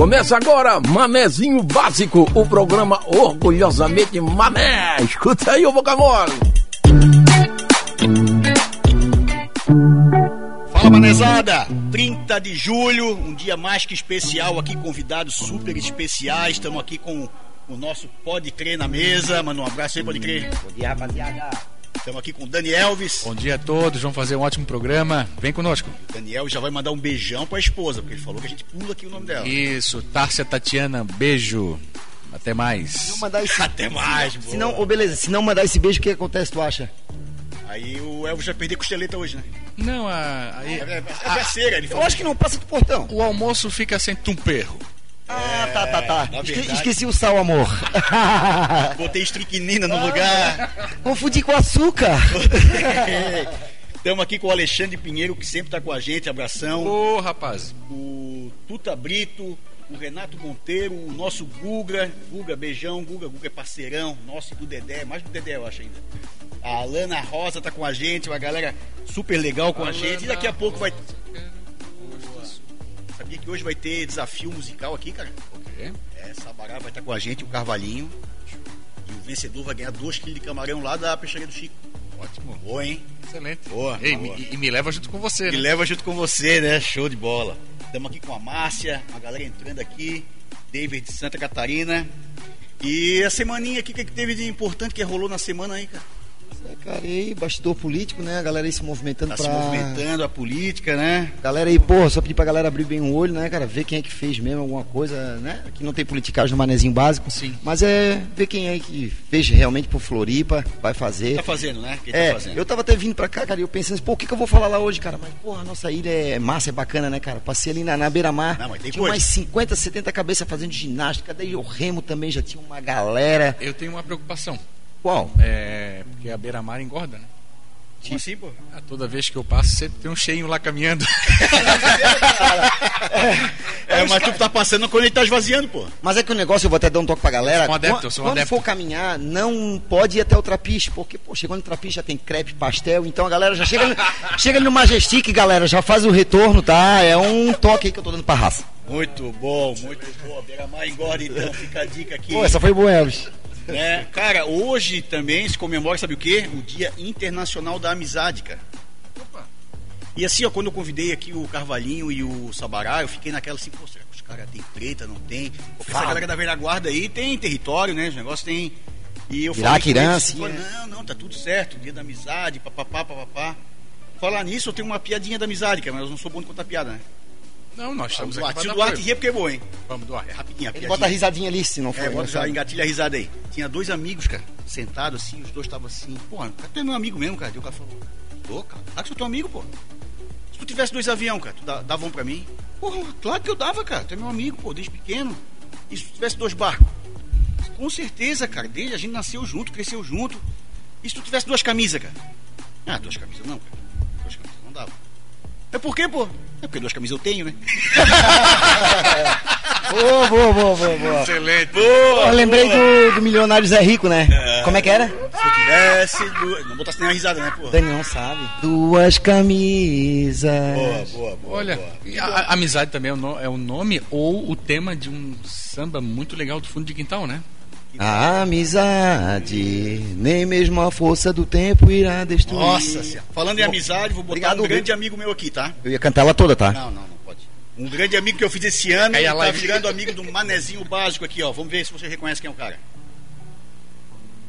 Começa agora, Manezinho Básico, o programa orgulhosamente mané. Escuta aí o mole. Fala, manezada! 30 de julho, um dia mais que especial aqui, convidados super especiais. Estamos aqui com o nosso Pode Crer na mesa. Manda um abraço aí, Pode Crer. Bom dia, rapaziada. Estamos aqui com o Dani Elvis. Bom dia a todos, vamos fazer um ótimo programa. Vem conosco. O Daniel já vai mandar um beijão pra esposa, porque ele falou que a gente pula aqui o nome dela. Isso, Tárcia Tatiana, beijo. Até mais. Não mandar esse... Até mais, Se não, ô, beleza, se não mandar esse beijo, o que acontece, tu acha? Aí o Elvis vai perder costeleta hoje, né? Não, a, aí- É, é, é terceira, ele Eu falou. acho que não passa do portão. o almoço fica sem tumperro. Ah, tá, tá, tá. Esque- verdade- esqueci o sal, amor. Botei estricnina no lugar. Confundi com açúcar. Estamos aqui com o Alexandre Pinheiro, que sempre está com a gente. Abração. Ô, rapaz. o Tuta Brito, o Renato Monteiro, o nosso Guga, Guga, beijão, Guga, Guga é parceirão, nosso e do Dedé, mais do Dedé eu acho ainda. A Alana Rosa tá com a gente, uma galera super legal com a gente. E daqui a pouco vai. Sabia que hoje vai ter desafio musical aqui, cara? Ok. É, Sabará vai estar com a gente, o Carvalhinho. E o vencedor vai ganhar 2 kg de camarão lá da peixaria do Chico. Ótimo. Boa, hein? Excelente. Boa, Ei, boa. me- E, me leva junto com você, E né? leva junto com você, né? Show de bola. Estamos aqui com a Márcia, a galera entrando aqui, David de Santa Catarina. E a semaninha aqui, o que, que teve de importante que rolou na semana aí, cara? É, Cara, e aí, bastidor político, né? A galera aí se movimentando Tá pra. se movimentando a política, né? Galera aí, porra, só pedir pra galera abrir bem o olho, né, cara? Ver quem é que fez mesmo alguma coisa, né? Aqui não tem politicagem no manezinho básico. Sim. Mas é ver quem é que fez realmente por Floripa, vai fazer. Tá fazendo, né? Quem É, tá fazendo? eu tava até vindo pra cá, cara, e eu pensando assim, pô, o que, que eu vou falar lá hoje, cara? Mas, porra, a nossa ilha é massa, é bacana, né, cara? Passei ali na, na beira-mar, Não, mas tem tinha coisa. umas 50, 70 cabeças fazendo ginástica, daí o remo também já tinha uma galera. Eu tenho uma preocupação. Qual? É. Porque a beira-mar engorda, né? Como assim, pô? Ah, toda vez que eu passo, sempre tem um cheinho lá caminhando. É, mas tu tá passando quando ele tá esvaziando, pô. Mas é que o negócio, eu vou até dar um toque pra galera. Eu sou um adepto, eu sou um Quando adepto. for caminhar, não pode ir até o trapiche, porque, pô, chegando no trapiche já tem crepe, pastel, então a galera já chega, no- chega ali no Majestic, galera, já faz o retorno, tá? É um toque aí que eu tô dando pra raça. Muito bom, muito bom. Beira-mar engorda, então. Fica a dica aqui. Pô, essa foi boa, Elvis. Né? Cara, hoje também se comemora, sabe o quê? O Dia Internacional da Amizade, cara. E assim, ó, quando eu convidei aqui o Carvalhinho e o Sabará, eu fiquei naquela assim, pô, será que os caras têm treta, não tem? Porque essa galera da velha guarda aí tem território, né? Os negócios tem. E eu Iraque, falei Irã, Síria. falei, não, não, tá tudo certo, dia da amizade, papapá, papapá. Falar nisso, eu tenho uma piadinha da amizade, cara, mas eu não sou bom de contar piada, né? Não, nós estamos o aqui se o Duarte apoio. ria porque é bom, hein? Vamos, Duarte. É rapidinho, Ele piadinha. bota a risadinha ali, se não for. É, bota já engraçado. engatilha a risada aí. Tinha dois amigos, cara, sentados assim, os dois estavam assim, porra, cara, tu é meu amigo mesmo, cara. E o cara falou, tô, cara, claro que sou teu amigo, pô. Se tu tivesse dois aviões, cara, tu dava um pra mim? Porra, claro que eu dava, cara, tu é meu amigo, pô, desde pequeno. E se tu tivesse dois barcos? Com certeza, cara, desde a gente nasceu junto, cresceu junto. E se tu tivesse duas camisas, cara? Ah, duas camisas não, cara. Duas camisas não dava. É por quê, pô? É porque duas camisas eu tenho, né? Boa, boa, boa, boa, boa. Excelente. Eu lembrei do, do milionário Zé Rico, né? Como é que era? Se eu tivesse duas... Não botasse nem a risada, né, pô? Dani não sabe. Duas camisas. Boa, boa, boa. Olha, boa. a, a amizade também é o, no- é o nome ou o tema de um samba muito legal do fundo de quintal, né? A amizade, nem mesmo a força do tempo irá destruir. Nossa senhora. Falando em amizade, vou botar obrigado, um grande amigo meu aqui, tá? Eu ia cantar ela toda, tá? Não, não, não pode. Um grande amigo que eu fiz esse ano a tá virando amigo do manezinho básico aqui, ó. Vamos ver se você reconhece quem é o cara.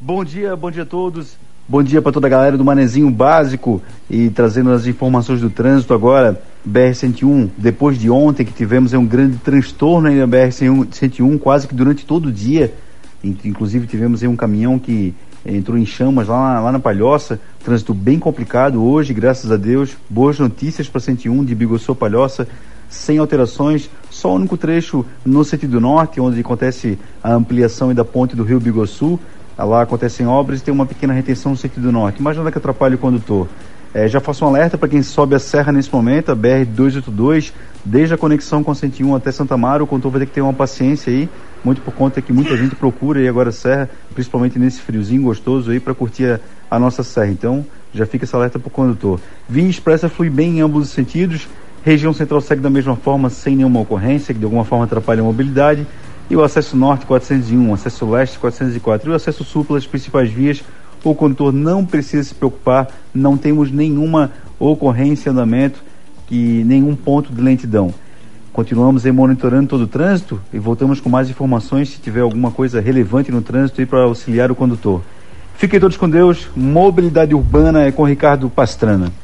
Bom dia, bom dia a todos. Bom dia para toda a galera do Manezinho Básico e trazendo as informações do trânsito agora. BR-101, depois de ontem que tivemos um grande transtorno aí na BR-101, quase que durante todo o dia. In- Inclusive tivemos aí um caminhão que entrou em chamas lá, lá na Palhoça. Trânsito bem complicado hoje, graças a Deus. Boas notícias para 101 de a Palhoça sem alterações, só o único trecho no sentido norte, onde acontece a ampliação da ponte do Rio Biguaçu. Lá acontecem obras e tem uma pequena retenção no sentido norte, mas nada que atrapalhe o condutor. É, já faço um alerta para quem sobe a serra nesse momento, a BR-282, desde a conexão com 101 até Santa Mara, o condutor vai ter que ter uma paciência aí, muito por conta que muita gente procura aí agora a serra, principalmente nesse friozinho gostoso aí, para curtir a, a nossa serra. Então, já fica esse alerta para o condutor. Via expressa flui bem em ambos os sentidos, Região central segue da mesma forma, sem nenhuma ocorrência, que de alguma forma atrapalha a mobilidade. E o acesso norte 401, acesso leste 404 e o acesso sul pelas principais vias, o condutor não precisa se preocupar, não temos nenhuma ocorrência em andamento e nenhum ponto de lentidão. Continuamos aí monitorando todo o trânsito e voltamos com mais informações se tiver alguma coisa relevante no trânsito e para auxiliar o condutor. Fiquem todos com Deus. Mobilidade Urbana é com Ricardo Pastrana.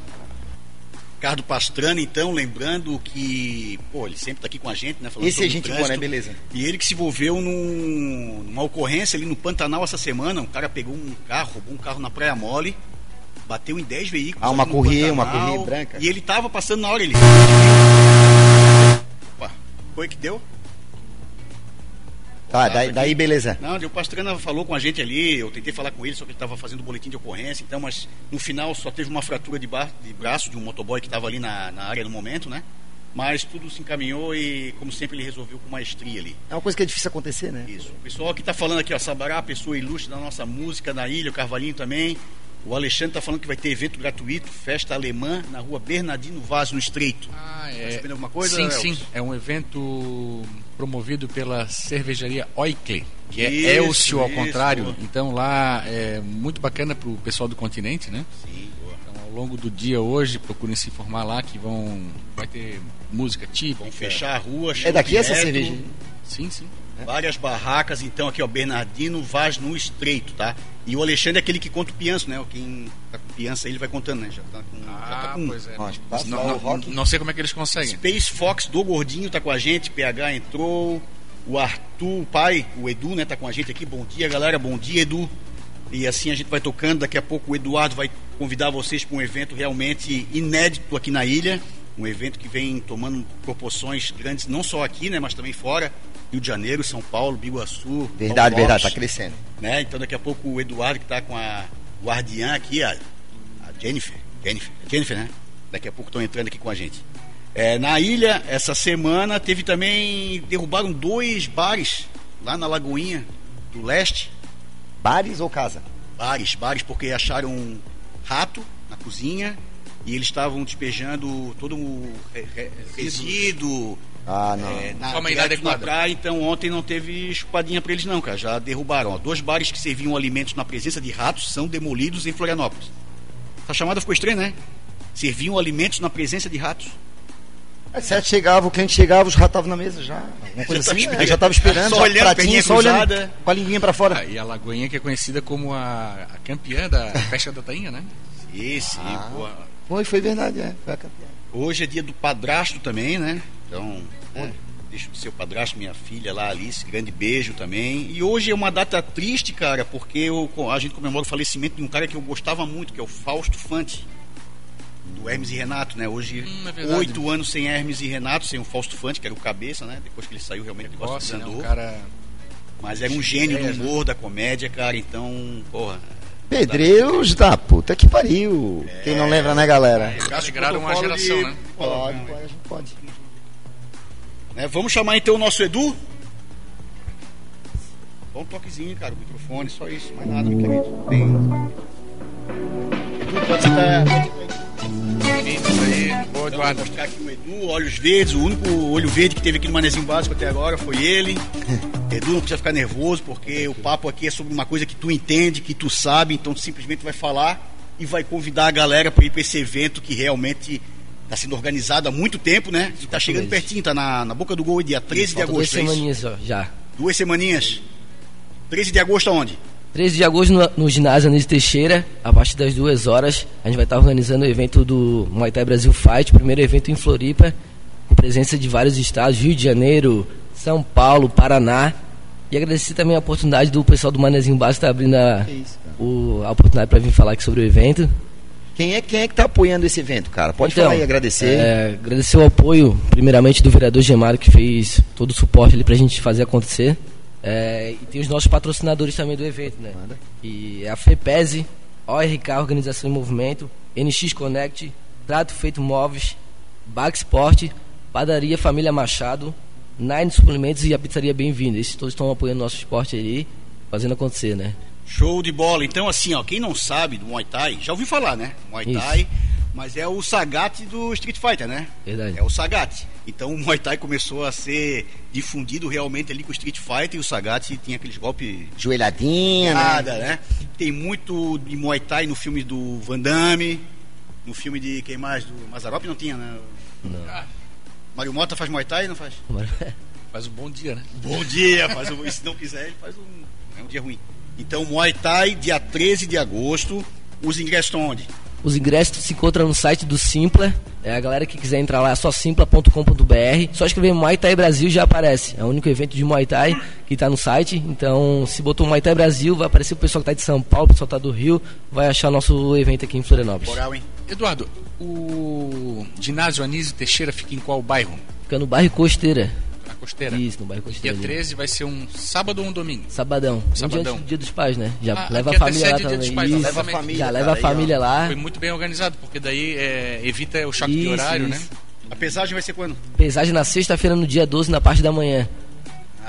Ricardo Pastrana, então, lembrando que, pô, ele sempre está aqui com a gente, né? Esse é gente boa, né? Beleza. E ele que se envolveu num, numa ocorrência ali no Pantanal essa semana, um cara pegou um carro, roubou um carro na Praia Mole, bateu em 10 veículos. Ah, uma corrida, uma corrida branca. E ele estava passando na hora, ele... Ué, foi que deu? Tá, daí, daí, beleza. Não, o Pastrana falou com a gente ali, eu tentei falar com ele, só que ele estava fazendo o boletim de ocorrência, então, mas no final só teve uma fratura de, bar, de braço de um motoboy que estava ali na, na área no momento, né? Mas tudo se encaminhou e, como sempre, ele resolveu com maestria ali. É uma coisa que é difícil acontecer, né? Isso. O pessoal que está falando aqui, ó, Sabará, pessoa ilustre da nossa música, da ilha, o Carvalhinho também. O Alexandre está falando que vai ter evento gratuito, festa alemã, na rua Bernardino Vaz, no Estreito. Ah, é. Tá alguma coisa? Sim, sim. É um evento promovido pela cervejaria Oikle, que é Isso, Elcio ao isso. contrário. Então lá é muito bacana para o pessoal do continente, né? Sim, boa. Então ao longo do dia hoje, procurem se informar lá que vão vai ter música típica. Vão fechar a rua. É daqui essa cerveja? Sim, sim. Várias barracas, então, aqui, ó, Bernardino Vaz no Estreito, tá? E o Alexandre é aquele que conta o pianço, né? Quem tá com piança, ele vai contando, né? Já tá com. já tá Ah, com pois é. Tá Não, não, não sei como é que eles conseguem. Space Fox do Gordinho tá com a gente, PH entrou, o Arthur, o pai, o Edu, né, tá com a gente aqui. Bom dia, galera. Bom dia, Edu. E assim a gente vai tocando. Daqui a pouco o Eduardo vai convidar vocês para um evento realmente inédito aqui na ilha. Um evento que vem tomando proporções grandes, não só aqui, né, mas também fora. Rio de Janeiro, São Paulo, Biguaçu. Verdade, Paulo verdade, tá Lopes, crescendo. né? Então daqui a pouco o Eduardo que tá com a guardiã aqui, a, a Jennifer, Jennifer, Jennifer, né? Daqui a pouco estão entrando aqui com a gente. É, na ilha, essa semana, teve também. derrubaram dois bares lá na Lagoinha do Leste. Bares ou casa? Bares, bares, porque acharam um rato na cozinha e eles estavam despejando todo o re- re- resíduo. Ah, não. é, na, Forma na inadequada. praia, então ontem não teve chupadinha pra eles não, cara. Já derrubaram. Ó. Dois bares que serviam alimentos na presença de ratos são demolidos em Florianópolis. Essa chamada ficou estranha, né? Serviam alimentos na presença de ratos. Às sete chegava, o cliente chegava, os ratos estavam na mesa já. Uma coisa tava assim, esperando. né? já estava esperando, Só já olhando, pratinho, só olhando com a linguinha pra fora. Ah, e a Lagoinha que é conhecida como a, a campeã da festa da tainha, né? Sim, sim, Ah. pô. Foi, foi verdade, é. Foi a campeã. Hoje é dia do padrasto também, né? Então, é, deixa de ser o padrasto, minha filha lá, Alice, grande beijo também. E hoje é uma data triste, cara, porque eu, a gente comemora o falecimento de um cara que eu gostava muito, que é o Fausto Fante, do Hermes e Renato, né? Hoje, Hum, é oito anos sem Hermes e Renato, sem o Fausto Fante, que era o cabeça, né? Depois que ele saiu, realmente o negócio Gosta, né? desandou. Um cara Mas era um gênio do né? humor, da comédia, cara, então, porra. Pedreiros da puta que pariu. Quem não lembra, né, galera? Cássio alegraram uma geração, de- né? Pode, pode, pode. Né, Vamos chamar então o nosso Edu. Dá um toquezinho, cara, o microfone, só isso, mais nada, meu querido. Edu, pode sentar. Aí, boa, Vamos Eduardo. mostrar aqui o Edu, olhos verdes, o único olho verde que teve aqui no Manezinho Básico até agora foi ele. Edu, não precisa ficar nervoso, porque o papo aqui é sobre uma coisa que tu entende, que tu sabe, então tu simplesmente vai falar e vai convidar a galera para ir para esse evento que realmente está sendo organizado há muito tempo, né? E tá chegando meses. pertinho, tá na, na boca do gol, dia 13 de Falta duas agosto, é semaninhas ó, já. Duas semaninhas. 13 de agosto aonde? 13 de agosto no, no ginásio Anísio Teixeira, a partir das duas horas, a gente vai estar organizando o evento do Muay Thai Brasil Fight, primeiro evento em Floripa, com presença de vários estados, Rio de Janeiro, São Paulo, Paraná. E agradecer também a oportunidade do pessoal do Manezinho Básico estar abrindo a, isso, o- a oportunidade para vir falar aqui sobre o evento. Quem é, quem é que tá apoiando esse evento, cara? Pode Então, falar aí, agradecer. É, agradecer o apoio, primeiramente, do vereador Gemário, que fez todo o suporte ali pra gente fazer acontecer. É, e tem os nossos patrocinadores também do evento, né? Manda. E é a FEPESE, ORK Organização em Movimento, NX Connect, Trato Feito Móveis, Bax Sport, Padaria Família Machado, Nine Suplementos e a Pizzaria Bem-vinda. Esses todos estão apoiando o nosso esporte aí, fazendo acontecer, né? Show de bola. Então, assim, ó, quem não sabe do Muay Thai, já ouviu falar, né? Muay Isso. Thai, Mas é o Sagat do Street Fighter, né? Verdade. É o Sagat. Então o Muay Thai começou a ser difundido realmente ali com o Street Fighter e o Sagat tinha aqueles golpes Joelhadinha, né? nada, né? Tem muito de Muay Thai no filme do Van Damme, no filme de quem mais? Do Mazarop não tinha, né? Não. Mário Mota faz Muay Thai não faz? Faz um bom dia, né? Bom dia, faz um, e se não quiser, ele faz um, é um dia ruim. Então, Muay Thai, dia 13 de agosto. Os ingressos estão onde? Os ingressos se encontram no site do Simpla. É, a galera que quiser entrar lá é só simpla.com.br. Só escrever Muay Thai Brasil já aparece. É o único evento de Muay Thai que está no site. Então, se botou Muay Thai Brasil, vai aparecer o pessoal que está de São Paulo, o pessoal que tá do Rio, vai achar nosso evento aqui em Florianópolis. Moral, hein? Eduardo, o ginásio Anísio Teixeira fica em qual bairro? Fica no bairro Costeira. Costeira? Isso, no bairro Dia Costeira. ali. 13 vai ser um sábado ou um domingo? Sabadão. Um dia Sabadão. antes do dia dos pais, né? Já Ah, leva a aqui família lá dia também. pais, Isso. Leva a família. Já leva cara, a aí, família lá. Foi muito bem organizado, porque daí é, evita o choque de Isso, horário, né? isso. A pesagem vai ser quando? Pesagem na sexta-feira, no dia 12, na parte da manhã.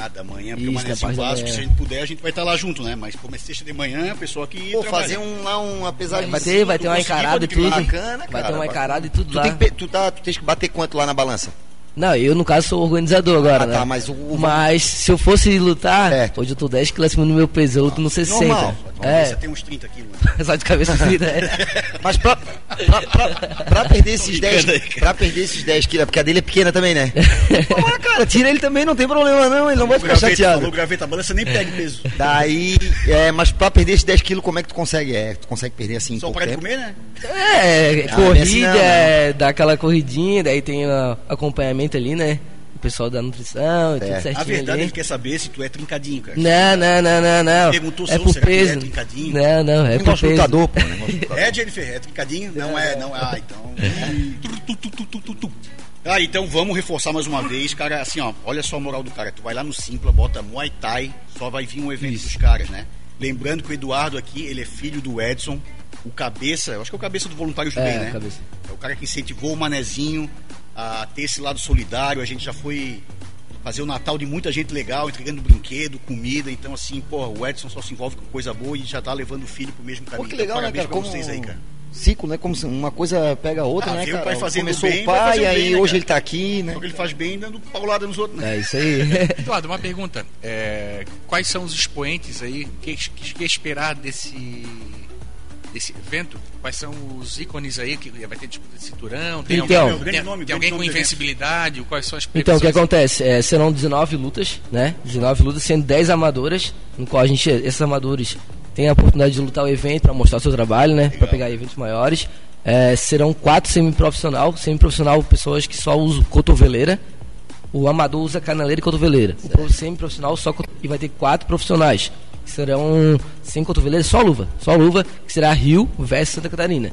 Ah, da manhã, porque Isso, parte da Básico, se a gente puder, a gente vai estar lá junto, né? Mas como é sexta de manhã, a pessoa aqui Pô, trabalha. fazer um, lá um, apesar de Vai ter, vai ter uma encarada e tudo. bacana, Vai cara, ter uma encarada e tudo Tu, lá. tem tu, tá, tu tens que bater quanto lá na balança? Não, eu no caso sou organizador agora, Ah, né? tá, mas o- Mas se eu fosse lutar, Certo. hoje eu tô 10 quilos acima do meu peso, eu luto no 60. Normal. Você É, tem uns 30 quilos. né? só de cabeça frita. É. Mas pra, pra, pra, pra perder esses 10 brincando aí, pra perder esses 10 quilos, porque a dele é pequena também, né? Pô, cara, tira ele também, não tem problema não, ele não vai ficar Graveta, chateado. falou graveta, balança nem pega peso. Daí, é, mas pra perder esses 10 quilos, como é que tu consegue? É, tu consegue perder assim Só parar de comer, né? É, Ah, corrida, assim não, é, dá aquela corridinha, daí tem o acompanhamento ali, né? O pessoal da nutrição e tudo É. certinho A verdade, ali. ele quer saber se tu é trincadinho, cara. Não, não, não, não, não. Perguntou é se pro será que ele é peso. trincadinho? Não, não, é pro peso. lutador, pô. É, Jennifer, é trincadinho? Não é, não é. Ah, então. Tu, tu, tu, tu, tu, tu. Ah, então vamos reforçar mais uma vez, cara. Assim, ó, olha só a moral do cara. Tu vai lá no Simpla, bota Muay Thai, só vai vir um evento dos caras, né? Lembrando que o Eduardo aqui, ele é filho do Edson, o cabeça, eu acho que é o cabeça do Voluntários do É, Bem, né? cabeça. É o cara que incentivou o Manezinho a ter esse lado solidário. A gente já foi fazer o Natal de muita gente legal, entregando brinquedo, comida. Então, assim, porra, o Edson só se envolve com coisa boa e já tá levando o filho pro mesmo Pô, caminho. que Então, legal, né, parabéns cara? pra Como vocês aí, cara. ciclo, né? Como se uma coisa pega a outra, Ah, né, veio o cara? pai fazendo Começou bem, o pai, aí bem, né, hoje cara? ele tá aqui, né? Só que ele faz bem dando paulada nos outros, né? É isso aí. Eduardo, uma pergunta. É, quais são os expoentes aí? O que, que, que esperar desse, desse evento? Quais são os ícones aí? Que vai ter disputa de cinturão? Tem Então. alguém, o tem, nome, o tem alguém com invencibilidade? Quais são as Então, o que acontece? É, serão 19 lutas, né? 19 lutas, sendo 10 amadoras, no qual a gente, esses amadores têm a oportunidade de lutar o evento para mostrar o seu trabalho, né? Para pegar eventos maiores. É, serão quatro semiprofissional, semiprofissional pessoas que só usam cotoveleira. O amador usa canaleira e cotoveleira. O prof- semiprofissional só e vai ter quatro profissionais. Que serão sem cotoveleira, só luva. Só luva, que será Rio versus Santa Catarina.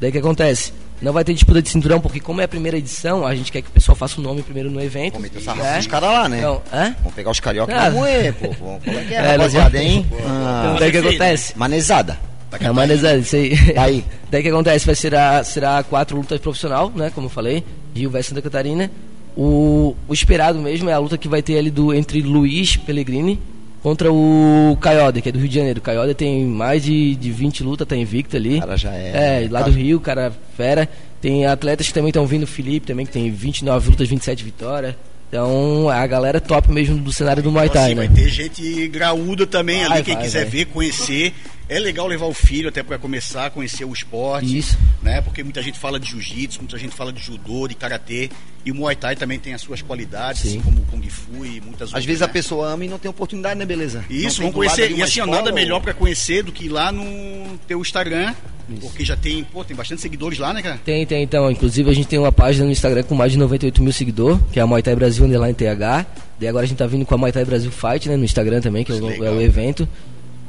Daí o que acontece? Não vai ter disputa de cinturão, porque como é a primeira edição, a gente quer que o pessoal faça o nome primeiro no evento. Vamos meter essa raça dos caras lá, né? Então, hã? Vamos pegar os carioca e Ah. vamos moer, pô. Como é que é, É, rapaziada, hein? Então, Ah, daí o que acontece? manezada. É manezado, isso aí. Aí. Daí o que acontece? Vai ser a, será quatro lutas profissional, né? Como eu falei, Rio versus Santa Catarina. O, o esperado mesmo é a luta que vai ter ali do, entre Luiz Pellegrini contra o Caiode, que é do Rio de Janeiro. O Caiode tem mais de, de 20 lutas, tá invicto ali. Cara já é- É, lá do Rio, cara fera. Tem atletas que também estão vindo, o Felipe também, que tem 29 lutas, 27 vitórias. Então, a galera top mesmo do cenário do Muay Então, Thai, assim, né? vai ter gente graúda também Vai, ali, quem vai, quiser vai. ver, conhecer. É legal levar o filho até para começar a conhecer o esporte. Isso. Né? Porque muita gente fala de jiu-jitsu, muita gente fala de judô, de karatê. E o Muay Thai também tem as suas qualidades, Sim. assim como o Kung Fu e muitas Às outras. vezes a né? pessoó ama e não tem oportunidade, né, beleza? Isso, vamos conhecer. E assim, nada ou- melhor para conhecer do que ir lá no teu Instagram. Porque já tem, pô, tem bastante seguidores lá, né, cara? Tem, tem, então. Inclusive a gente tem uma página no Instagram com mais de 98 mil seguidores, que é a Muay Thai Brasil Underline TH. Daí agora a gente tá vindo com a Muay Thai Brasil Fight, né, no Instagram também, que é o, é o evento.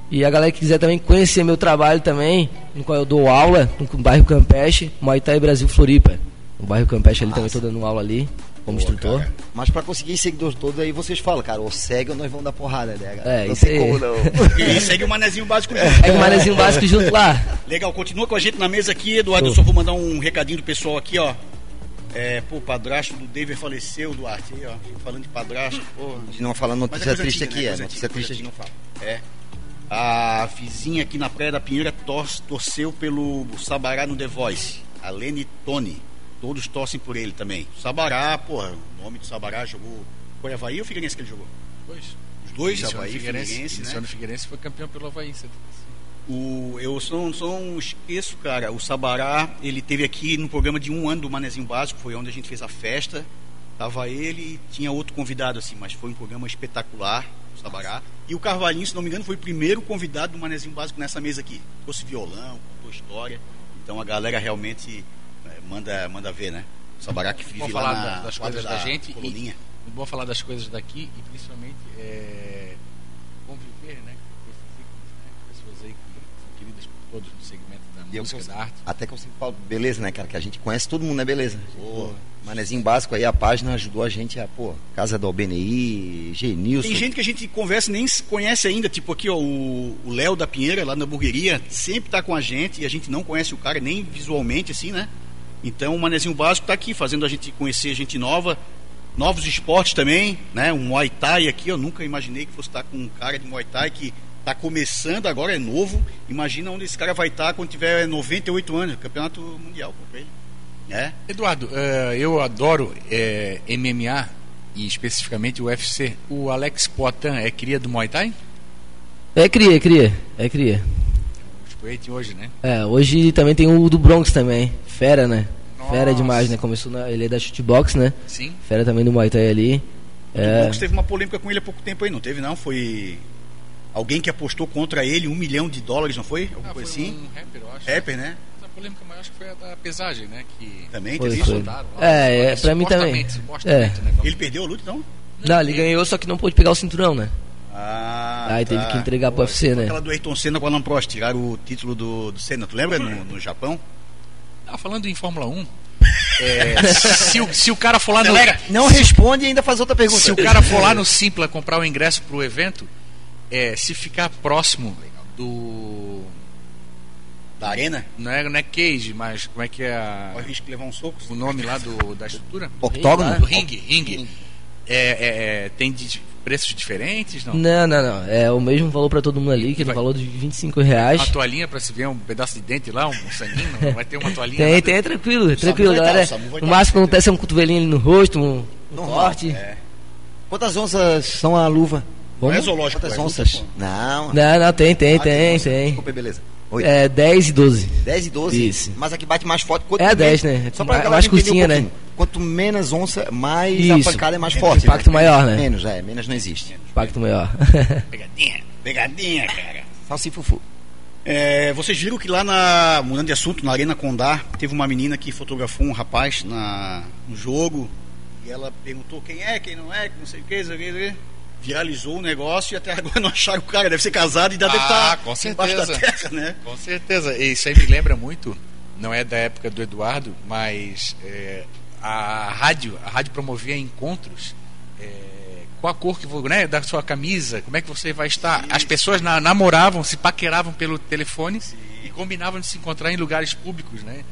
E a galera que quiser também conhecer meu trabalho também, no qual eu dou aula, no bairro Campeche, Muay Thai Brasil Floripa. No bairro Campeche ali também tô dando aula ali, como Boa, instrutor. cara. Mas pra conseguir seguidores todos aí, vocês falam, cara, ou segue ou nós vamos dar porrada, né, cara? É, não isso tem aí. como não. E segue o manezinho básico junto. É o manezinho básico junto lá. Legal, continua com a gente na mesa aqui, Eduardo. Eu só vou mandar um recadinho do pessoal aqui, ó. É, pô, o padrasto do David faleceu, Duarte. Aí, ó, falando de padrasto, pô. A gente não falando Mas notícia triste antiga, aqui, né? é. Notícia antiga, triste a gente não fala. É. A vizinha aqui na Praia da Pinheira tor- torceu pelo Sabará no The Voice. a Lene Tony. Todos torcem por ele também. Sabará, porra, o nome do Sabará jogou. Foi Havaí ou Figueirense que ele jogou? Pois. Os dois, Iniciou Havaí e Figueirense, Figueirense, né? no Figueirense foi campeão pelo Havaí. em 75. O, eu só não, só não esqueço, cara. O Sabará, ele teve aqui no programa de um ano do Manezinho Básico, foi onde a gente fez a festa. Tava ele e tinha outro convidado, assim, mas foi um programa espetacular, Sabará. E o Carvalhinho, se não me engano, foi o primeiro convidado do Manezinho Básico nessa mesa aqui. Trouxe violão, contou história. Então a galera realmente eh, manda, manda ver, né? O Sabará que vive lá na da- das coisas da gente e- Coluninha. Muito bom falar das coisas daqui e principalmente é, conviver né, todos no segmento da E eu música, consigo- da arte. Até que eu sempre falo, beleza, né, cara? Que a gente conhece todo mundo, né? Beleza. Pô, Manezinho Básico aí, a página ajudou a gente a, pô, Casa do Albenei, Genilson. Tem gente que a gente conversa e nem se conhece ainda, tipo aqui, ó, o o Léo da Pinheira, lá na hamburgueria, sempre tá com a gente e a gente não conhece o cara nem visualmente, assim, né? Então o Manezinho Básico tá aqui, fazendo a gente conhecer gente nova, novos esportes também, né? Um Muay Thai aqui, eu nunca imaginei que fosse estar com um cara de Muay Thai que tá começando agora, é novo. Imagina onde esse cara vai estar quando tiver 98 anos, campeonato mundial pra ele. Né? Eduardo, eh, eu adoro eh, MMA e especificamente o UFC. O Alex Poitin é cria do Muay Thai? É cria, cria. É cria. Tipo, hoje, né? É, hoje também tem o do Bronx também. Fera, né? Fera Nossa. demais, né? Começou na. Ele é da shootbox, né? Sim. Fera também do Muay Thai ali. O É, Box teve uma polêmica com ele há pouco tempo aí, não teve não? Foi alguém que apostou contra ele um milhão de dólares, não foi? Alguma Ah, foi coisa assim? um rapper, eu acho. Rapper, né? A polêmica maior acho que foi a da pesagem, né? Que Também Foi, teve foi. lá. É, é, pra mim também. É. né? Ele perdeu a luta, então? Não, ele ganhou, só que não pôde pegar o cinturão, né? Ah, Aí teve que entregar pro UFC, né? Aquela do Ayrton Senna com o Alan Prost, tiraram o título do, do Senna, tu lembra? No, no Japão? Ah, falando em Fórmula 1, é, se, o, se o cara for lá no. Não responde e ainda faz outra pergunta. Se o cara for lá no Simpla comprar o ingresso pro evento, é, se ficar próximo do. Da Arena? Não é, não é cage, mas como é que é a- o risco de levar um soco. o nome lá do, da estrutura? Octógono? Do ringue, ringue. É, é, é, tem de- preços diferentes? Não? Não, não, não. É o mesmo valor pra todo mundo ali, que é no valor de 25 reais. Uma toalhinha pra se ver um pedaço de dente lá, um sanguinho? Não vai ter uma toalhinha? Tem, tem, é tranquilo, tranquilo, vai tá, galera. o vai No tá, máximo com acontece é um cotovelinho ali no rosto, um, um corte. É. Quantas onças são a luva? Não é Vamos? zoológico, Quantas é onças? Não. Não, não, tem, tem, Ah, tem, tem. Desculpa, beleza. Oi. É 10 e 12. 10 e 12? Isso. Mas a que bate mais forte. Quanto É a menos- 10, né? Só pra Mais- galera mais curtinha, um né? Quanto menos onça, mais Isso. a pancada é mais Menos forte. impacto maior, né? Menos, é. Menos não existe. Impacto maior. Pegadinha. Pegadinha, cara. Salsifufu. É, vocês viram que lá na. Mudando de assunto, na Arena Condá, teve uma menina que fotografou um rapaz na, no jogo. E ela perguntou quem é, quem não é, que não sei o que, não sei o que, Viralizou o negócio e até agora não acharam o cara. Deve ser casado e deve Ah, estar com certeza. terra, né? Com certeza. E Isso aí me lembra muito, não é da época do Eduardo, mas é, a rádio, a rádio promovia encontros é, com a cor que vo- né, da sua camisa, como é que você vai estar. As pessoas na- namoravam, se paqueravam pelo telefone e combinavam de se encontrar em lugares públicos, né?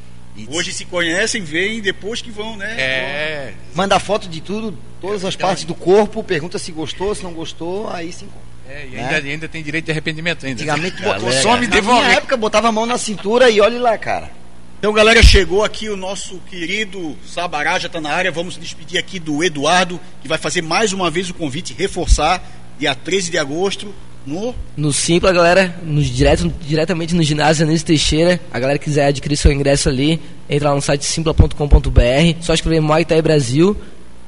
Hoje se conhecem, veem depois que vão, né? é, Manda foto de tudo, todas as partes do corpo, pergunta se gostou, se não gostou, aí se encontra. é, e Né? ainda, ainda tem direito de arrependimento ainda. Antigamente, Galera, botou- some na minha época, botava a mão na cintura e olhe lá, cara. Então, galera, chegou aqui o nosso querido Sabará, já está na área. Vamos se despedir aqui do Eduardo, que vai fazer mais uma vez o convite, reforçar, dia 13 de agosto, no. No Simpla, galera, no, direto, diretamente no ginásio Anísio Teixeira. A galera que quiser adquirir seu ingresso ali, entra lá no site simpla.com.br. Só escrever Muay Thai Brasil,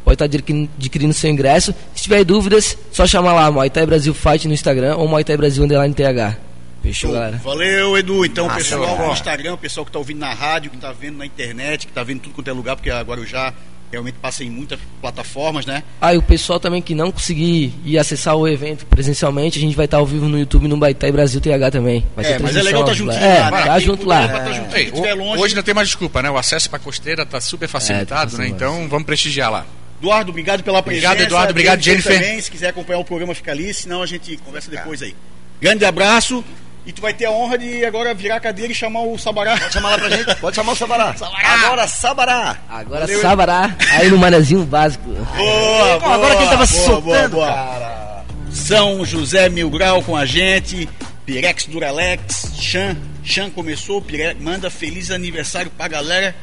pode estar adquirindo, seu ingresso. Se tiver dúvidas, só chamar lá Muay Thai Brasil Fight no Instagram ou Muay Thai Brasil Underline TH. Fechou, galera? Valeu, Edu. Então, Massa, pessoal galera. no Instagram, o pessoal que está ouvindo na rádio, que está vendo na internet, que está vendo tudo quanto é lugar, porque agora eu já realmente passa em muitas plataformas, né? Ah, e o pessoal também que não conseguir ir acessar o evento presencialmente, a gente vai estar ao vivo no YouTube no Baitai Brasil TH também. Vai É, mas é legal transmissão tá juntinho É, lá, né? tá junto lá. vai tá juntinho. Ei, Quem estiver ho- longe- Hoje não tem mais desculpa, né? O acesso para costeira tá super facilitado, tá né? Então vamos prestigiar lá. Eduardo, obrigado pela presença. Obrigado, Eduardo. Obrigado, Jennifer. Jennifer. Também, se quiser acompanhar o programa, fica ali, senão a gente conversa depois aí. Grande abraço. E tu vai ter a honra de agora virar a cadeira e chamar o Sabará. Pode chamar lá pra gente, pode chamar o Sabará. Agora, Sabará. Agora Sabará, aí no manezinho básico. Boa, Pô, agora que ele tava boa, soltando, boa, boa. cara. São José Mil Grau com a gente, Pirex Duralex, Chan, Chan começou, Pire- manda feliz aniversário pra galera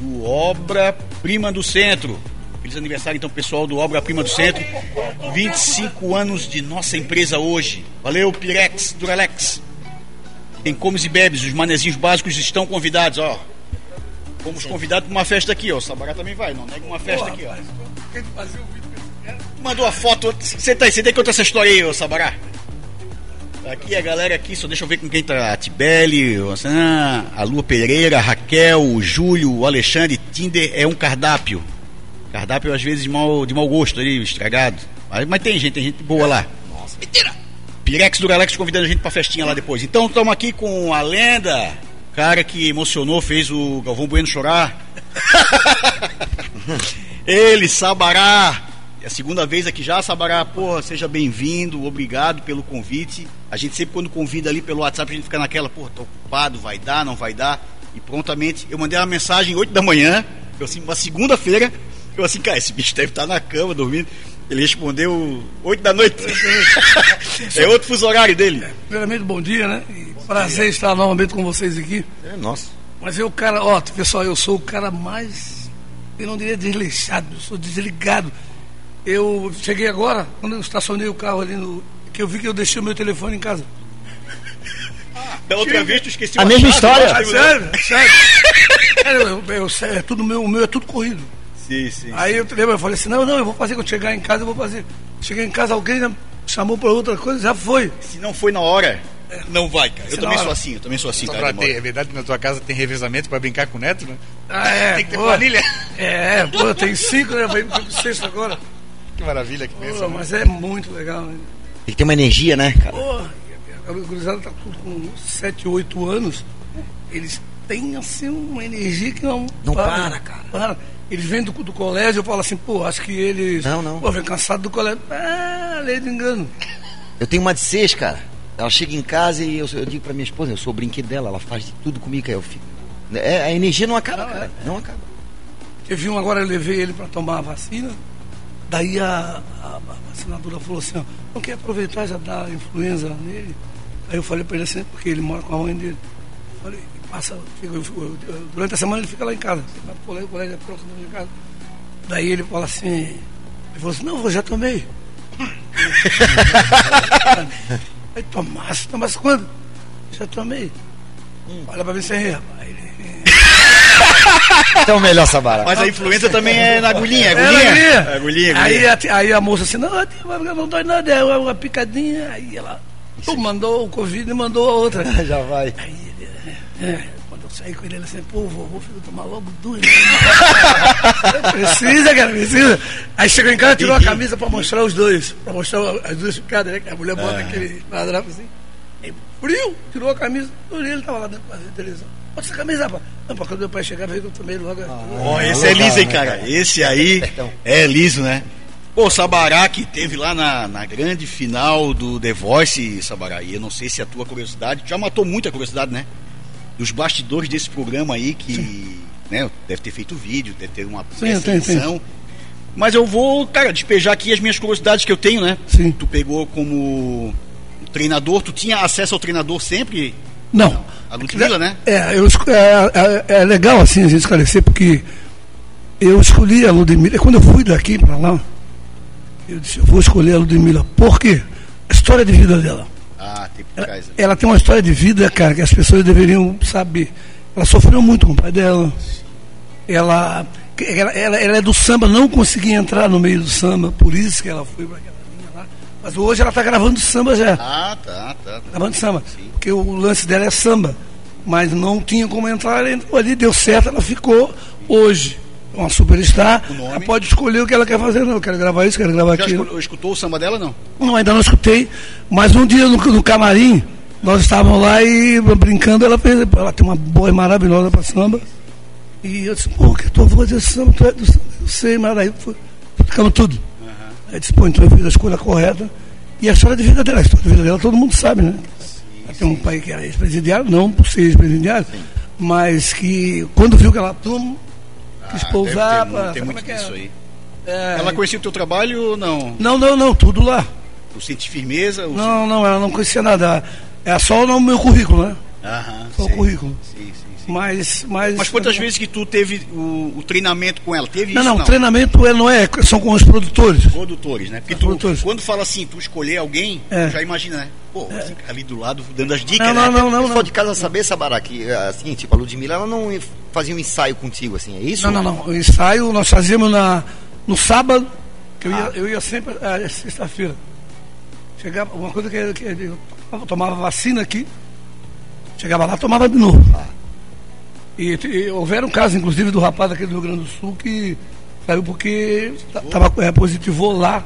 do Obra Prima do Centro. Feliz aniversário então pessoal do Obra Prima do Centro. 25 anos de nossa empresa hoje. Valeu Pirex, Duralex. Tem comes e bebes, os manezinhos básicos estão convidados, ó. Fomos convidados para uma festa aqui, ó. O Sabará também vai, não nega uma festa aqui, ó. Mandou a foto. Você tá, você tem que contar essa história aí, ô Sabará. Aqui a galera aqui, só deixa eu ver com quem tá. A Sam, a Lua Pereira, a Raquel, o Júlio, o Alexandre. Tinder é um cardápio. Cardápio às vezes de mau, de mau gosto ali, estragado. Mas, mas tem gente, tem gente boa lá. Nossa, mentira! Pirex do Galax convidando a gente pra festinha lá depois. Então estamos aqui com a lenda, cara que emocionou, fez o Galvão Bueno chorar. Ele, Sabará. É a segunda vez aqui já, Sabará. Porra, seja bem-vindo, obrigado pelo convite. A gente sempre quando convida ali pelo WhatsApp, a gente fica naquela, porra, tô ocupado, vai dar, não vai dar. E prontamente, eu mandei uma mensagem 8 da manhã, eu assim, uma segunda-feira, eu assim, cara, esse bicho deve estar na cama dormindo. Ele respondeu 8 da noite. é outro fuso horário dele. Primeiramente, bom dia, né? E prazer estar novamente com vocês aqui. É, nossa. Mas eu, cara, ó, pessoal, eu sou o cara mais, eu não diria desleixado, eu sou desligado. Eu cheguei agora, quando eu estacionei o carro ali no. que eu vi que eu deixei o meu telefone em casa. Da outra vez tu esqueci A uma mesma chave, história? né? sério, sério. sério eu, eu, eu- é tudo meu, o meu é tudo corrido. Sim, sim. Aí eu lembro, eu falei assim, não, não, eu vou fazer quando chegar em casa, eu vou fazer. Cheguei em casa, alguém chamou para outra coisa, já foi. Se não foi na hora, não vai, cara. Eu também na sou hora. assim, eu também sou assim, Só cara. ter, é verdade que na tua casa tem revezamento pra brincar com o neto, né? Ah, é, Tem que ter pô. planilha. É, pô, tem cinco, né? Vai pro sexto agora. Que maravilha que pensa. né? mas é muito legal, né? Tem que ter uma energia, né, cara? Pô, a gurizada tá tudo com 7, 8 anos. Eles têm, assim, uma energia que não... Não para, cara. Para. Eles vêm do, do colégio, eu falo assim, pô, acho que eles... Não, não. Pô, vem cansado do colégio. Ah, lei de engano. Eu tenho uma de seis, cara. Ela chega em casa e eu, eu digo pra minha esposa, eu sou o brinquedo dela, ela faz de tudo comigo, aí eu fico. É, a energia não acaba, Não, cara. Não acaba. Teve um agora, eu levei ele para tomar a vacina. Daí a, a- a vacinadora falou assim, ó, não quer aproveitar já dar influenza nele? Aí eu falei para ele assim, porque ele mora com a mãe dele. Falei, passa, fica- durante a semana ele fica lá em casa. Ele vai pro colégio, o colégio é próximo de casa. Daí ele fala assim, ele falou assim, não, eu já tomei. Aí tomasse, tomasse quando? Já tomei. Olha pra ver se é rapaz. Então melhor Sabará. Mas a influenza também é na agulhinha, É, agulhinha. agulhinha. Agulhinha, Aí, agulhinha. a, aí a moça assim, não, não dói nada, é uma, picadinha. Aí ela mandou o Covid e mandou a outra. Já vai. Aí é, quando eu saí com ele, ele assim, pô, vovô, filho, tomar logo duas. né? precisa, cara, precisa. Aí chegou em casa, tirou a camisa pra mostrar os dois. Pra mostrar as duas picadas, né? Que a mulher bota aquele quadrado assim. Aí, frio, tirou a camisa. Olhei, ele tava lá dentro fazendo televisão. Bota essa camisa, rapaz. Não, pra quando meu pai chegar, veio que eu tomei logo. Ó, esse é liso, hein, cara. Esse aí é liso, né? Pô, o Sabará que teve lá na, na grande final do The Voice, Sabará, e eu não sei se a tua curiosidade, já matou muita curiosidade, né? Dos bastidores desse programa aí, que né, deve ter feito vídeo, deve ter uma edição. Mas eu vou, cara, despejar aqui as minhas curiosidades que eu tenho, né? Sim. Tu pegou como treinador, tu tinha acesso ao treinador sempre? Não. A Ludmilla, né? É, eu, é, é- é legal assim a gente esclarecer, porque eu escolhi a Ludmilla, quando eu fui daqui para lá, eu disse, eu vou escolher a Ludmilla. Por quê? A história de vida dela. Ah, tem por Ela, trás. ela tem uma história de vida, cara, que as pessoas deveriam saber. Ela sofreu muito com o pai dela. Ela, ela, ela, ela é do samba, não conseguia entrar no meio do samba, por isso que ela foi para aquela linha lá. Mas hoje ela está gravando samba já. Ah, tá, tá. tá. Gravando samba. Porque o lance dela é samba. Mas não tinha como entrar, ela entrou ali, deu certo, ela ficou hoje. Uma superstar, ela pode escolher o que ela quer fazer, não. Eu quero gravar isso, quero gravar Já aquilo. escu- escutou o samba dela, não? Não, ainda não escutei, mas um dia no, no camarim, nós estávamos lá e brincando, ela fez, ela tem uma voz maravilhosa para samba. E eu disse, pô, que tua voz é samba, tu é do samba, eu sei, mas aí foi, ficamos tudo. Aí eu disse, pô, então eu fiz a escolha correta. E a história de vida dela, a história de vida dela todo mundo sabe, né? Ela tem um pai que era ex-presidiário, não por ser ex-presidiário, mas que quando viu que ela tum, quis Ah, pousar deve ter, pra- tem muito é é? disso aí. É, Ela conhecia o teu trabalho ou não? Não, não, não, tudo lá. O sente firmeza? O Não, não, ela não conhecia nada. É só no meu currículo, né? Aham, Só o sei. currículo. Sim, sim, sim. Mas, mas, Mas quantas vezes que tu teve o, o treinamento com ela? Teve Não, isso? não, treinamento é, não é, são com os produtores. Produtores, né? Porque tu, Produtores. quando fala assim, tu escolher alguém, É. tu já imagina, né? Pô, esse cara ali do lado dando as dicas, Não, né? não, não, O não, pessoal não. de casa saber, Sabará, que assim, tipo, a Ludmilla, ela não fazia um ensaio contigo, assim, é isso? Não, não, não. O ensaio nós fazíamos na, no sábado, que eu, ia, Ah. eu ia sempre, ah, sexta-feira. Chegava, uma coisa que, que eu tomava- tomava vacina aqui, chegava lá, tomava de novo. E, e houveram casos, inclusive, do rapaz aqui do Rio Grande do Sul que saiu porque estava é, positivou lá.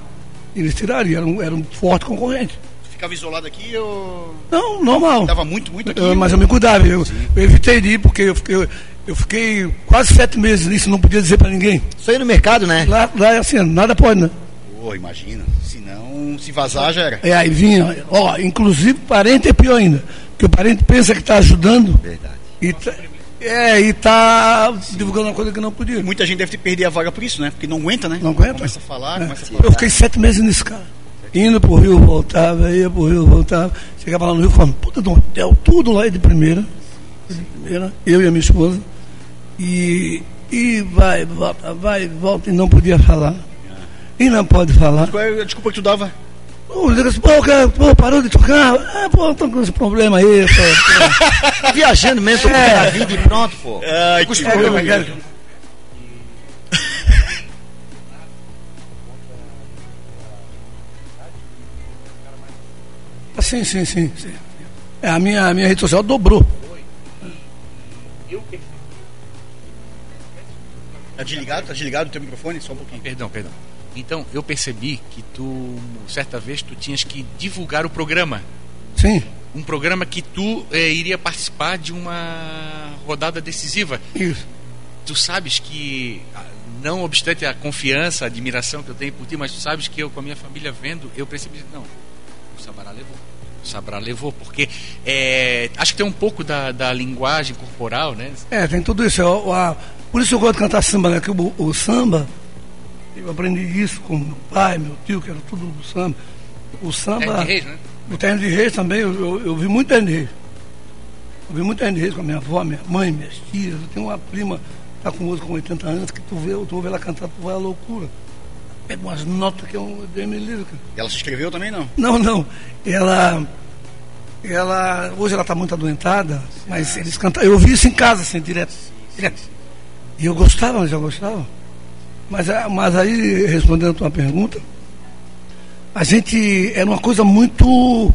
Eles tirariam, era um, era um forte concorrente. Tu ficava isolado aqui, eu Não, normal. dava muito, muito aqui. Eu- mas eu me cuidava, eu, eu evitei de ir porque eu fiquei, eu, eu fiquei quase sete meses nisso, não podia dizer para ninguém. Isso aí no mercado, né? Lá, lá é assim, nada pode, né? Pô, imagina. Se não, se vazar já era. É, aí vinha, ó, inclusive parente é pior ainda. Porque o parente pensa que está ajudando Verdade. e tá, é, e tá divulgando uma coisa que não podia. Muita gente deve ter perdido a vaga por isso, né? Porque não aguenta, né? Não aguenta? Começa a falar, É. começa a falar. Eu fiquei sete meses nisso, cara. Indo pro Rio, voltava, ia pro Rio, voltava. Chegava lá no Rio, falando, puta do hotel, tudo lá de primeira. De primeira, eu e a minha esposa. E, e vai, volta, vai, volta, e não podia falar. E não pode falar. Qual é a desculpa que tu dava? Pô, eu digo assim, pô, cara, pô, parou de tocar. Ah, pô, tô com esse problema aí. Pô, Tá viajando mesmo, tô com É. a vida e pronto, pô. Ai, pô. que É, problema. cara. Ah, Sim, sim, sim. sim. É, a, minha, a minha rede social dobrou. Tá desligado? Tá desligado o teu microfone? Só um pouquinho. Perdão, perdão. Então, eu percebi que tu, certa vez, tu tinhas que divulgar o programa. Sim, Um programa que tu eh, iria participar de uma rodada decisiva. isso. Tu sabes que, ah, não obstante a confiança, a admiração que eu tenho por ti, mas tu sabes que eu, com a minha família vendo, eu percebi, não, o Sabará levou. O Sabará levou, porque eh, acho que tem um pouco da, da linguagem corporal, né? É, tem tudo isso. Eu- a- por isso eu gosto de cantar samba, né? Que o, o samba, eu aprendi isso com meu pai, meu tio, que era tudo do samba. O É samba. de reis, né? O terno de reis também, eu, eu, eu vi muito terno de reis. Eu vi muito terno de reis com a minha avó, minha mãe, minhas tias. Eu tenho uma prima que está com música com 80 anos, que tu vê, tu ouve ela cantar, tu vai à loucura. Pega umas notas que é um me livre, cara. Ela se inscreveu também, não? Não, não. Ela. Ela. Hoje ela está muito adoentada, mas eles cantam. Eu ouvi isso em casa, assim, direto. direto. E eu gostava, mas eu gostava. Mas, ah, mas aí, respondendo a tua pergunta, a gente era uma coisa muito.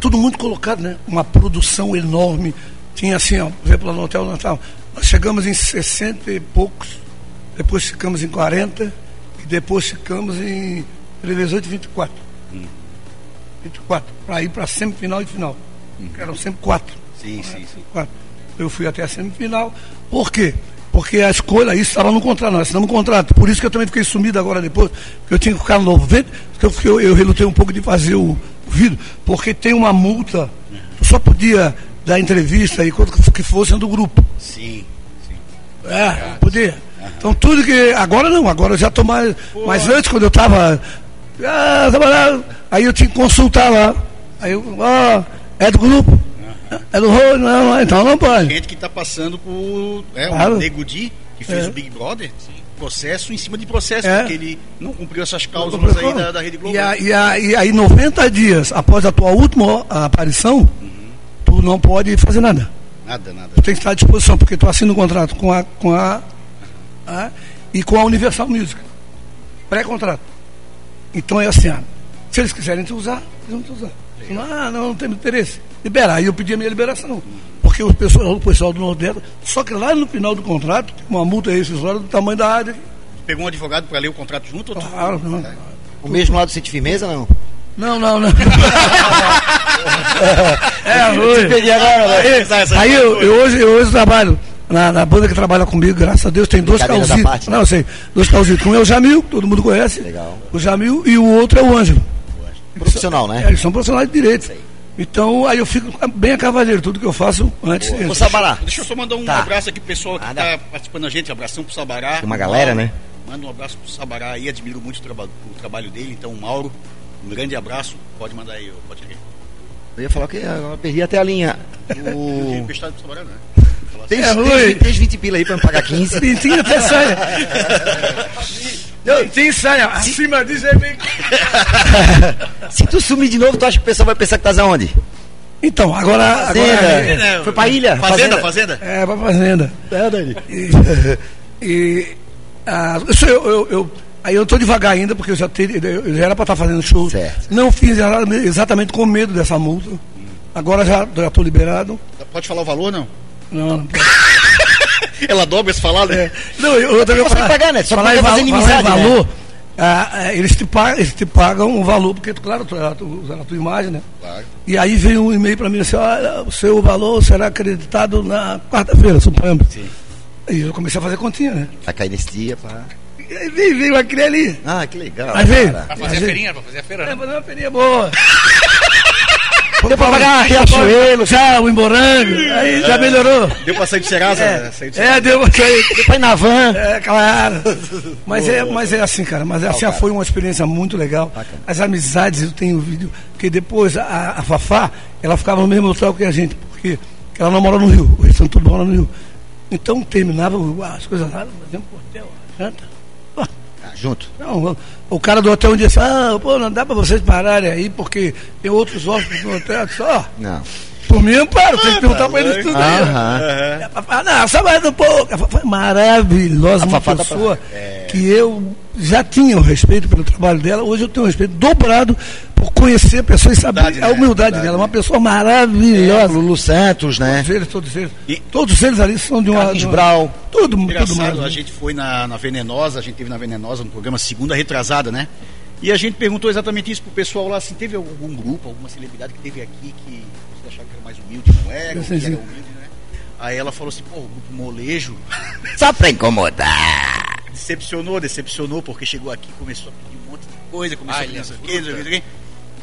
Tudo muito colocado, né? Uma produção enorme. Tinha assim, ó, por exemplo, lá no Hotel Natal. Nós chegamos em 60 e poucos, depois ficamos em 40 e depois ficamos em televisão de 24. 24, para ir para semifinal e final. Que eram sempre quatro. Sim, sim, sim. Quatro. Eu fui até a semifinal. Por quê? Porque a escolha, isso estava no contrato, nós assinamos um contrato. Por isso que eu também fiquei sumido agora depois, porque eu tinha que ficar no 90, porque eu, eu, eu relutei um pouco de fazer o, o vídeo, porque tem uma multa, tu só podia dar entrevista e quando que fosse do grupo. Sim, sim. É, podia. Então tudo que. Agora não, agora eu já estou mais. Mas antes, quando eu estava. Ah, aí eu tinha que consultar lá. Aí eu, ó, é do grupo? É do rolo? Não, não, então não pode. Gente que tá passando por. É, Claro. o Nego Di, que fez É. o Big Brother. Processo em cima de processo, É. porque ele não cumpriu essas cláusulas aí da, da Rede Globo. E, a- e, a- e aí, 90 dias após a tua última aparição, tu não pode fazer nada. Nada, nada. Tu tem que estar à disposição, porque tu assina um contrato com a, com a, a- e com a Universal Music. Pré-contrato. Então é assim, ah, se eles quiserem te usar, eles vão te usar. Não, ah, não, não tem interesse. Libera. Aí eu pedi a minha liberação. Porque o pessoal, o pessoal do Nordeste, só que lá no final do contrato, uma multa rescisória do tamanho da área. Pegou um advogado para ler o contrato junto? Ou tu... Claro, não. O mesmo lado sente firmeza, não? Não, não, não. é, hoje. Peguei agora? Aí, essa- aí eu, eu hoje, eu hoje trabalho na, na banda que trabalha comigo, graças a Deus, tem dois calzitos. parte, né? Não, eu sei, dois calzitos. Um é o Jamil, que todo mundo conhece. Legal. O Jamil e o outro é o Ângelo. Profissional, É, né? eles são profissionais de direito. Então, aí eu fico bem a cavaleiro, tudo que eu faço antes. Ô, Sabará, Deixa eu só mandar um Tá. abraço aqui pro pessoal que Nada. tá participando da gente. Abração pro Sabará. Tem uma galera, né? Manda um abraço pro Sabará aí, admiro muito o, traba- o trabalho dele. Então, Mauro, um grande abraço. Pode mandar aí, pode ir. Eu ia falar que eu perdi até a linha. O... Emprestado pro trabalhar, né? Tem, É tem, ruim. tem 20 pila aí pra me pagar 15. Pintinho até saia. Pintinho saia. Acima disso é bem. Se tu sumir de novo, tu acha que o pessoal vai pensar que tá aonde? Então, agora. agora Fazenda. é, Foi pra ilha? Fazenda, fazenda. é pra fazenda. É, Dani. E, e ah, isso eu, eu, eu- aí eu tô devagar ainda, porque eu já, ter, eu já era para estar fazendo show. Certo. Não fiz exa- exatamente com medo dessa multa. Agora já estou liberado. Pode falar o valor, não? Não, não. Ela dobra esse falar, né? É, não, eu, eu também consegue pagar, né? Só falar em, falar em inimizade, né? valor, ah, ah, eles, te pagam, eles te pagam um valor, porque, claro, tu, tu usaram a tua imagem, né? Claro. E aí veio um e-mail para mim assim, olha, o seu valor será acreditado na quarta-feira, suponhamos. Sim. Aí eu comecei a fazer continha, né? Vai cair nesse dia, pá. E aí veio, veio aquele ali. Ah, que legal. Mas veio. Pra fazer a feirinha, pra fazer a feira, É, né? fazer uma feirinha boa. Deu pra pagar Riachuelo, já, o Emborango, aí já melhorou. Deu pra sair de Serasa? né? Sair de É, deu isso aí. deu pra ir na van. É, claro. Mas é, mas é assim, cara. Mas assim, foi uma experiência muito legal. As amizades, eu tenho vídeo, porque depois a, a Fafá, ela ficava no mesmo hotel que a gente, porque ela não mora no Rio, o restante tudo mora no Rio. Então terminava as coisas lá, por exemplo, o hotel, janta. Ah, junto. Não, o cara do hotel disse, ah, pô, não dá pra vocês pararem aí, porque tem outros hóspedes no hotel. Eu disse, ó, Não. por mim eu paro, tem que perguntar pra eles tudo aí. Aham. Ah, não, só mais um pouco. A Fafá é maravilhosa, uma pra- pessoa que eu já tinha o respeito pelo trabalho dela, hoje eu tenho um respeito dobrado por conhecer a pessoa e saber Humildade, a né? humildade dela. né? Uma pessoa maravilhosa. Lulu Santos, né? Todos eles, todos eles. E- Todos eles ali são de uma. Carlos de uma- Brau. Tudo, tudo Engraçado, a gente foi na, na Venenosa, a gente teve na Venenosa no programa Segunda Retrasada, né? E a gente perguntou exatamente isso pro pessoal lá, assim, teve algum grupo, alguma celebridade que teve aqui que você achava que era mais humilde, não era, ou que era humilde, né? Aí ela falou assim, pô, o grupo Molejo Só pra incomodar. decepcionou, decepcionou, porque chegou aqui, começou a pedir um monte de coisa, começou Ai, a pedir não sei o é quê, não sei o quê,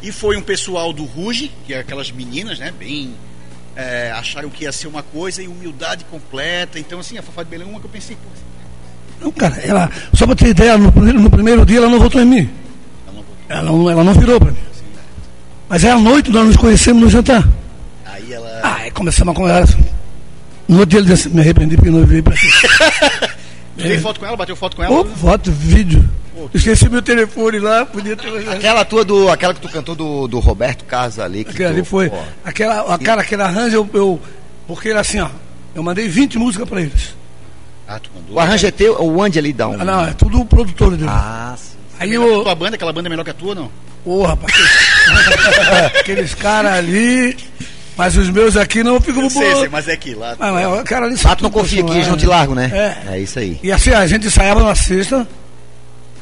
E foi um pessoal do Ruge, que é aquelas meninas, né, bem... é, acharam que ia ser uma coisa e humildade completa. Então, assim, a Fafá de Belém é uma que eu pensei, pô, assim, Não, cara, ela, só pra ter ideia, no, primeiro- no primeiro dia ela não votou em mim. ela não voltou. Ela não, ela não virou pra mim. Mas é à noite nós nos conhecemos no jantar. Aí ela... Ah, aí começamos a conversa. No outro dia ele disse, me arrependi porque não veio pra ti. Tirei foto com ela, bateu foto com ela. Ô, foto, vídeo. Esqueci meu telefone lá, podia ter. Aquela tua do. Aquela que tu cantou do, do Roberto Carlos ali. Que Aquela tu- ali foi. Aquela, a cara, aquele arranjo, eu, eu- Porque era assim, ó. Eu mandei 20 músicas pra eles. Ah, tu mandou. O arranjo é teu, o Andy ali dá um. Ah, não, é tudo o produtor dele. Ah, sim. Aí a eu. tua banda, aquela banda é melhor que a tua, não? Ô, rapaz. Aqueles caras ali. Mas os meus aqui não ficam Eu sei, sei, mas é que lá. Mas, mas o cara ali Ah, tu não confia que eles não te largam, né? É. É isso aí. E assim, a gente ensaiava na sexta,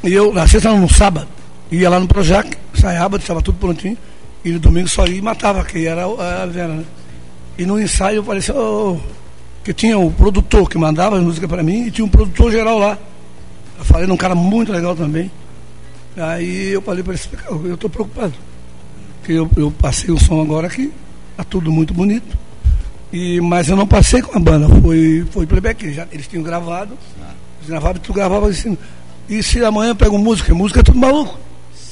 e eu, na sexta no sábado, ia lá no Projac, ensaiava, estava tudo prontinho, e no domingo só ia e matava, que era a Vera, né? E no ensaio eu falei assim, que tinha o produtor que mandava as músicas para mim, e tinha um produtor geral lá. Eu falei num cara muito legal também. Aí eu falei para ele, "Cara, eu estou preocupado. Porque eu, eu passei o som agora aqui, tá tudo muito bonito. E, mas eu não passei com a banda, foi, foi playback. Já, eles tinham gravado, eles gravavam e tu gravava assim. E se amanhã eu pego música, música é tudo maluco.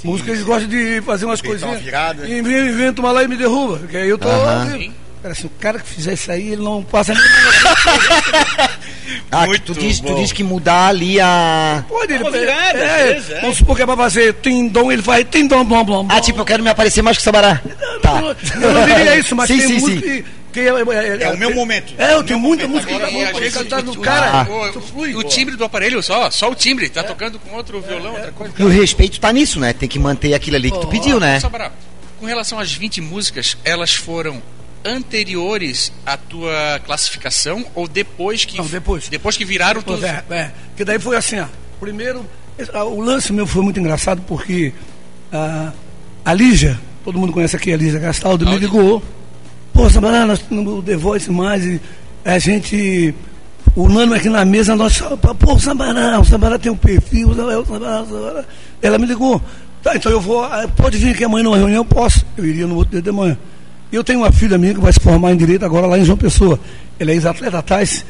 Música eles gostam de fazer umas coisinhas. virada. E inventa inventa uma lá e me derruba. Porque aí eu tô. Ouvindo. Cara, assim, o cara que fizer isso aí, ele não passa nem. Ah, Muito tu diz, tu bom. diz que mudar ali a. Pode, ele virada, é, vezes, é. Vamos supor que é pra fazer tim-dom, ele faz tim-dom, blom, blom. Ah, tipo, eu quero me aparecer mais que o Sabará. Tá. Eu não diria isso, mas Sim, tem sim, música sim. que, que é, é, É o meu momento. É, eu É o tenho muita momento. música Agora, vou vezes cantar o- o- cara. Timbre do aparelho só, só o timbre, tá tocando com outro violão, outra coisa. E o respeito tá nisso, né? Tem que manter aquilo ali que tu pediu, né? Só para- com relação às 20 músicas, elas foram anteriores à tua classificação ou depois que Não, depois. depois que viraram Pois tudo? é, é. Que daí foi assim, ó. Primeiro, ah, o lance meu foi muito engraçado porque ah, a Lígia, todo mundo conhece aqui a Lígia Gastaldo, me ligou. Pô, Sabará, nós temos o The Voice mais a gente. O Nano aqui na mesa, nós. Pô, o Sabará, o Sabará tem um perfil, o Sabará, o Sabará, o. Ela me ligou. Tá, então eu vou. ah, Pode vir aqui amanhã numa reunião, eu posso. Eu iria no outro dia de manhã. Eu tenho uma filha minha que vai se formar em Direito agora lá em João Pessoa. Ela é ex-atleta Tais.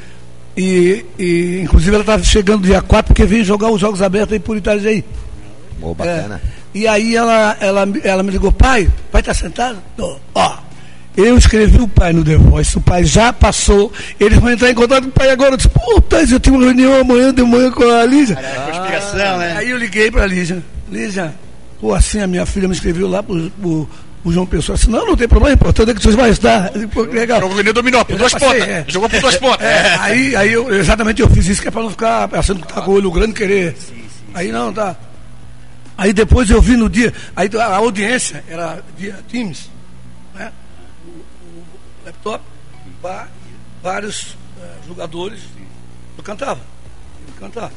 E, e, inclusive ela está chegando dia 4 porque veio jogar os Jogos Abertos aí por Itajaí. Pô, bacana. É. E aí ela, ela, ela me ligou, pai, pai tá sentado? Tô. Ó, Eu escrevi o pai no The Voice, o pai já passou, eles vão entrar em contato com o pai agora. Eu disse, puta, eu tenho uma reunião amanhã de manhã com a Lígia. Conspiração, né? Aí eu liguei pra Lígia. Lígia, pô, assim a minha filha me escreveu lá pro, pro, pro João Pessoa. Assim, não, não tem problema, importante é que vocês vão disse, Pô, legal. Jogou que dominó, por duas pontas. é. Jogou por duas pontas. É, aí, aí eu, exatamente eu fiz isso que é pra não ficar achando que tá com o olho grande querer. aí não, tá. Aí depois eu vi no dia, aí a audiência era via Teams, laptop, pá, e vários eh, jogadores. Eu cantava. Eu cantava.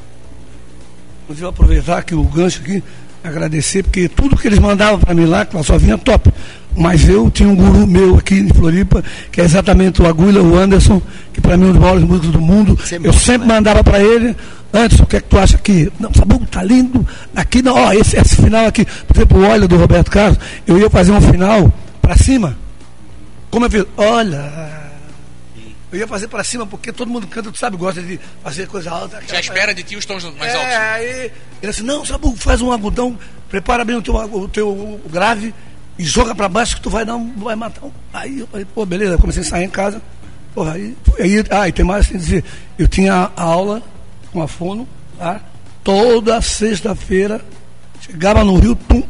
Inclusive aproveitar que o gancho aqui, agradecer, porque tudo que eles mandavam para mim lá, que só vinha top. Mas eu tinha um guru meu aqui em Floripa, que é exatamente o Agulha, o Anderson, que para mim é um dos maiores músicos do mundo. Você é eu sempre né? mandava para ele, antes, o que é que tu acha aqui? Não, Sabugo, tá lindo. Aqui não, ó, esse, esse final aqui, por exemplo, o Olha do Roberto Carlos, eu ia fazer um final para cima. Como eu fiz? Olha. Eu ia fazer para cima, porque todo mundo canta, tu sabe, gosta de fazer coisa alta. Já espera de ti os tons mais é, altos. aí ele assim, não, Sabu, faz um agudão, prepara bem o teu, o teu grave e joga pra baixo que tu vai dar um, vai matar um. Aí eu falei, pô, beleza, eu comecei a sair em casa. Porra, aí, aí, ah, e tem mais assim dizer, eu tinha aula com a fono lá, toda sexta-feira, chegava no Rio, tum,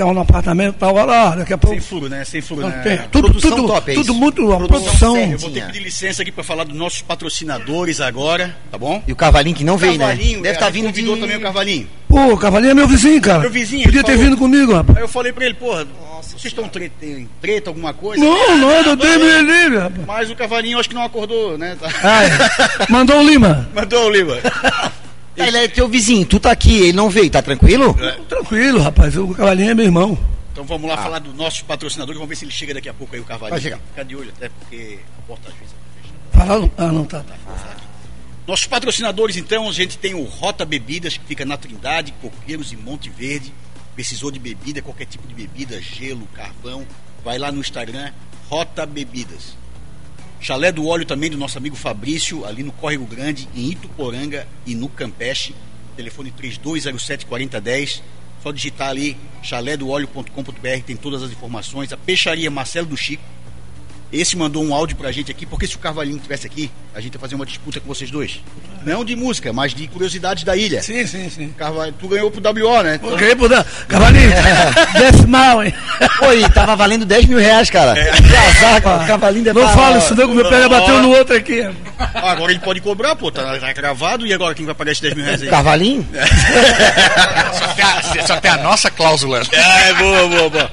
ficava no apartamento, tava lá, daqui a pouco. Sem furo, né? Sem furo, Não, né? tem, tudo, Produção tudo, top, é tudo muito, uma Produção produção. Eu vou ter que pedir licença aqui para falar dos nossos patrocinadores agora, tá bom? E o Cavalinho que não veio, né? Carvalhinho, Deve é, estar vindo de... também o Carvalhinho. Pô, o Cavalinho é meu vizinho, cara. Meu vizinho, Podia ter falou. vindo comigo, rapaz. Aí eu falei pra ele, porra, vocês estão treta, em treta, alguma coisa? Não, não, eu dei me livre, rapaz. Mas o Cavalinho acho que não acordou, né? Tá- Ah, é. Mandou o Lima. Mandou o Lima. Ah, Ele é teu vizinho, tu tá aqui, ele não veio, tá tranquilo? Tranquilo, rapaz. O Cavalinho é meu irmão. Então vamos lá falar dos nossos patrocinadores, vamos ver se ele chega daqui a pouco aí, o Carvalho. Vai chegar. Fica de olho, até porque a porta às vezes tá fechada. Ah, não tá. Nossos patrocinadores, então, a gente tem o Rota Bebidas, que fica na Trindade, Coqueiros e Monte Verde. Precisou de bebida, qualquer tipo de bebida, gelo, carvão, vai lá no Instagram, Rota Bebidas. Chalé do Óleo também do nosso amigo Fabrício, ali no Córrego Grande, em Ituporanga e no Campeche. Telefone 3207-4010. Só digitar ali chalédoóleo.com.br, tem todas as informações. A Peixaria Marcelo do Chico. Esse mandou um áudio pra gente aqui, porque se o Carvalhinho estivesse aqui, a gente ia fazer uma disputa com vocês dois. Não de música, mas de curiosidades da ilha. Sim, sim, sim. Carvalho, tu ganhou pro WO, né? Então, Ok, por dar. Cavalinho, desce mal, hein? Pô, e tava valendo 10 mil reais, cara. Casaca, o Cavalinho deve Não fala isso, não, que o meu pé já bateu no outro aqui. agora ele pode cobrar, pô, tá, tá gravado, e agora quem vai pagar esses 10 mil reais aí? Cavalinho? Só, tem a, só tem a nossa cláusula. É, boa, boa, boa.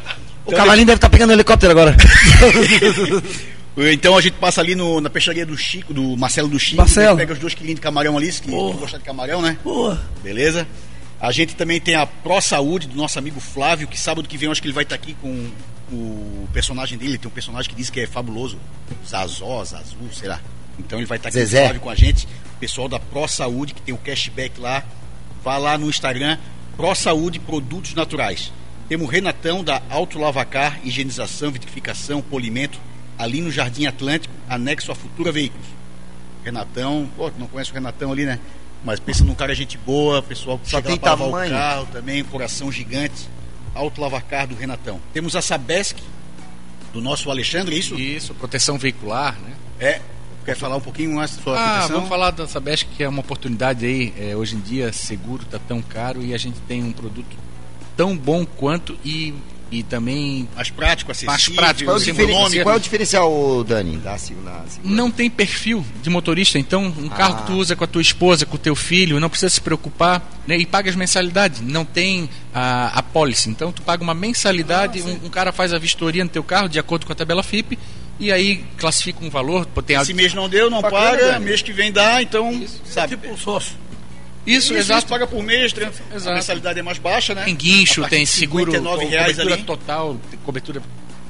O Cavalinho deve estar pegando um helicóptero agora. Então a gente passa ali no- na peixaria do Chico, do Marcelo do Chico. Marcelo. Pega os dois quilinhos de camarão ali, que gostar de camarão, né? Boa. Beleza? A gente também tem a Pro Saúde do nosso amigo Flávio, que sábado que vem eu acho que ele vai estar aqui com o personagem dele. Tem um personagem que diz que é fabuloso. Zazó, Zazu, sei lá. Então ele vai estar aqui Zezé. o Flávio com a gente. O pessoal da Pro Saúde, que tem o cashback lá. Vá lá no Instagram, Pro Saúde Produtos Naturais. Temos o Renatão da Auto Lavacar, higienização, vitrificação, polimento, ali no Jardim Atlântico, anexo a Futura Veículos. Renatão, pô, não conhece o Renatão ali, né? Mas pensa num cara gente boa, pessoal que Só chega tem lá pra lavar tamanho. o carro também, coração gigante. Auto Lavacar do Renatão. Temos a Sabesc, do nosso Alexandre, é isso? Isso, proteção veicular, né? É. Quer falar um pouquinho mais da sua Ah, proteção? vamos falar da Sabesc, que é uma oportunidade aí. é, hoje em dia, seguro está tão caro e a gente tem um produto tão bom quanto e, e também Mais prático, acessível, Mais prático, Qual é o, diferen- qual é o diferencial, Dani, da segunda? não tem perfil de motorista. Então, um carro Ah. que tu usa com a tua esposa, com o teu filho, não precisa se preocupar né, e paga as mensalidades. Não tem a, a policy. Então, tu paga uma mensalidade, um, um cara faz a vistoria no teu carro de acordo com a tabela FIP e aí classifica um valor. Tem a- Esse mês não deu, não paga, Dani. mês que vem dá, então, sabe? Tipo um sócio. Isso, Isso, exato. isso, paga por mês, tre- a Exato. mensalidade é mais baixa, né? Tem guincho, A tem seguro, 59 co- reais cobertura ali. total, cobertura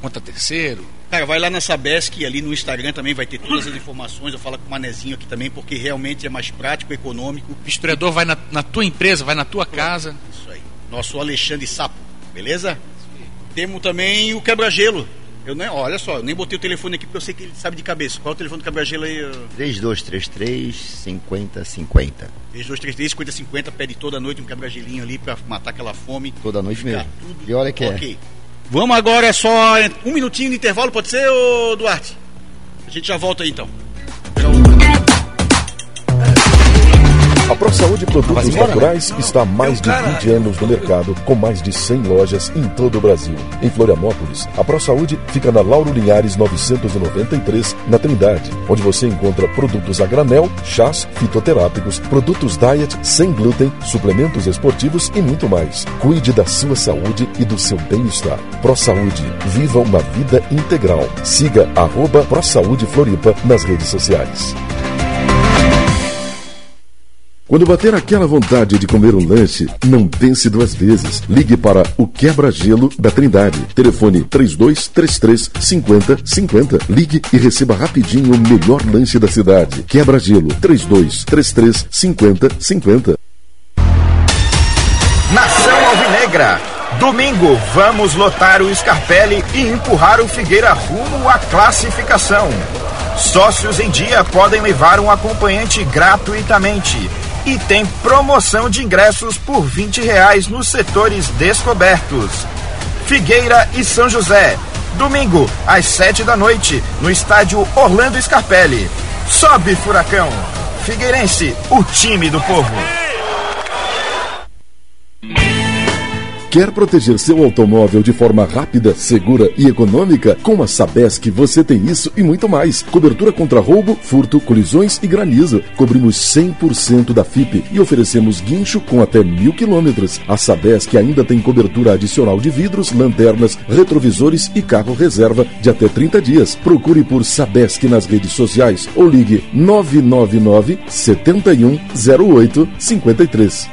contra terceiro. Cara, vai lá na Sabesc, ali no Instagram também vai ter todas as informações. Eu falo com o Manezinho aqui também, porque realmente é mais prático, econômico. O historiador vai na, na tua empresa, vai na tua casa. Isso aí. Nosso Alexandre Sapo, beleza? Temos também o quebra-gelo. Eu nem, olha só, eu nem botei o telefone aqui porque eu sei que ele sabe de cabeça. Qual é o telefone do quebra-gelo aí? 3233 5050. 3233 5050, pede toda noite um quebra-gelinho ali pra matar aquela fome. Toda noite mesmo. tudo E olha que é. ok. Vamos agora só um minutinho de intervalo, pode ser, ô Duarte? A gente já volta aí então. A ProSaúde Produtos Naturais está há mais de 20 anos no mercado, com mais de 100 lojas em todo o Brasil. Em Florianópolis, a ProSaúde fica na Lauro Linhares 993, na Trindade, onde você encontra produtos a granel, chás, fitoterápicos, produtos diet sem glúten, suplementos esportivos e muito mais. Cuide da sua saúde e do seu bem-estar. ProSaúde, viva uma vida integral. Siga arroba ProSaúde Floripa nas redes sociais. Quando bater aquela vontade de comer um lanche, não pense duas vezes. Ligue para o Quebra-Gelo da Trindade. Telefone 3233 5050. Ligue e receba rapidinho o melhor lanche da cidade. Quebra-Gelo 3233 5050. Nação Alvinegra. Domingo, vamos lotar o Scarpelli e empurrar o Figueira rumo à classificação. Sócios em dia podem levar um acompanhante gratuitamente. E tem promoção de ingressos por 20 reais nos setores descobertos. Figueira e São José. Domingo, às 7 da noite, no estádio Orlando Scarpelli. Sobe, Furacão! Figueirense, o time do povo. Quer proteger seu automóvel de forma rápida, segura e econômica? Com a Sabesc você tem isso e muito mais. Cobertura contra roubo, furto, colisões e granizo. Cobrimos 100% da FIP e oferecemos guincho com até mil quilômetros. A Sabesc ainda tem cobertura adicional de vidros, lanternas, retrovisores e carro reserva de até 30 dias. Procure por Sabesc nas redes sociais ou ligue 999 71 08 53.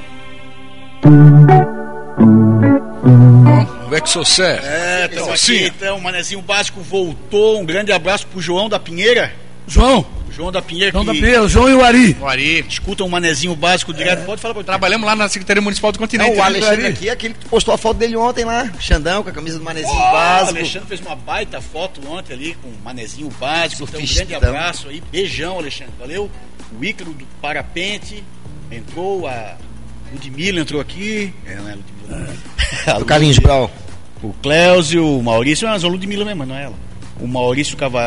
É que sou Sé? É, então aqui, então, o Manezinho Básico voltou. Um grande abraço pro João da Pinheira. João, João da Pinheira João que da Pinheira, João e o Ari. O Ari. escuta o Manezinho Básico direto. Pode falar pra Trabalhamos lá na Secretaria Municipal do Não, Continente. o? Alexandre aqui, aquele que postou a foto dele ontem lá. Xandão com a camisa do Manezinho O básico. Alexandre fez uma baita foto ontem ali com o Manezinho Básico. Então, um grande abraço aí. Beijão, Alexandre. Valeu. O Ícaro do Parapente entrou. A Ludmilla entrou aqui. É, não é Ludmilla. Do Carlinhos Brau. O Cléuzio, o Maurício, mas a Ludmilla mesmo, não é ela. O Maurício Cava...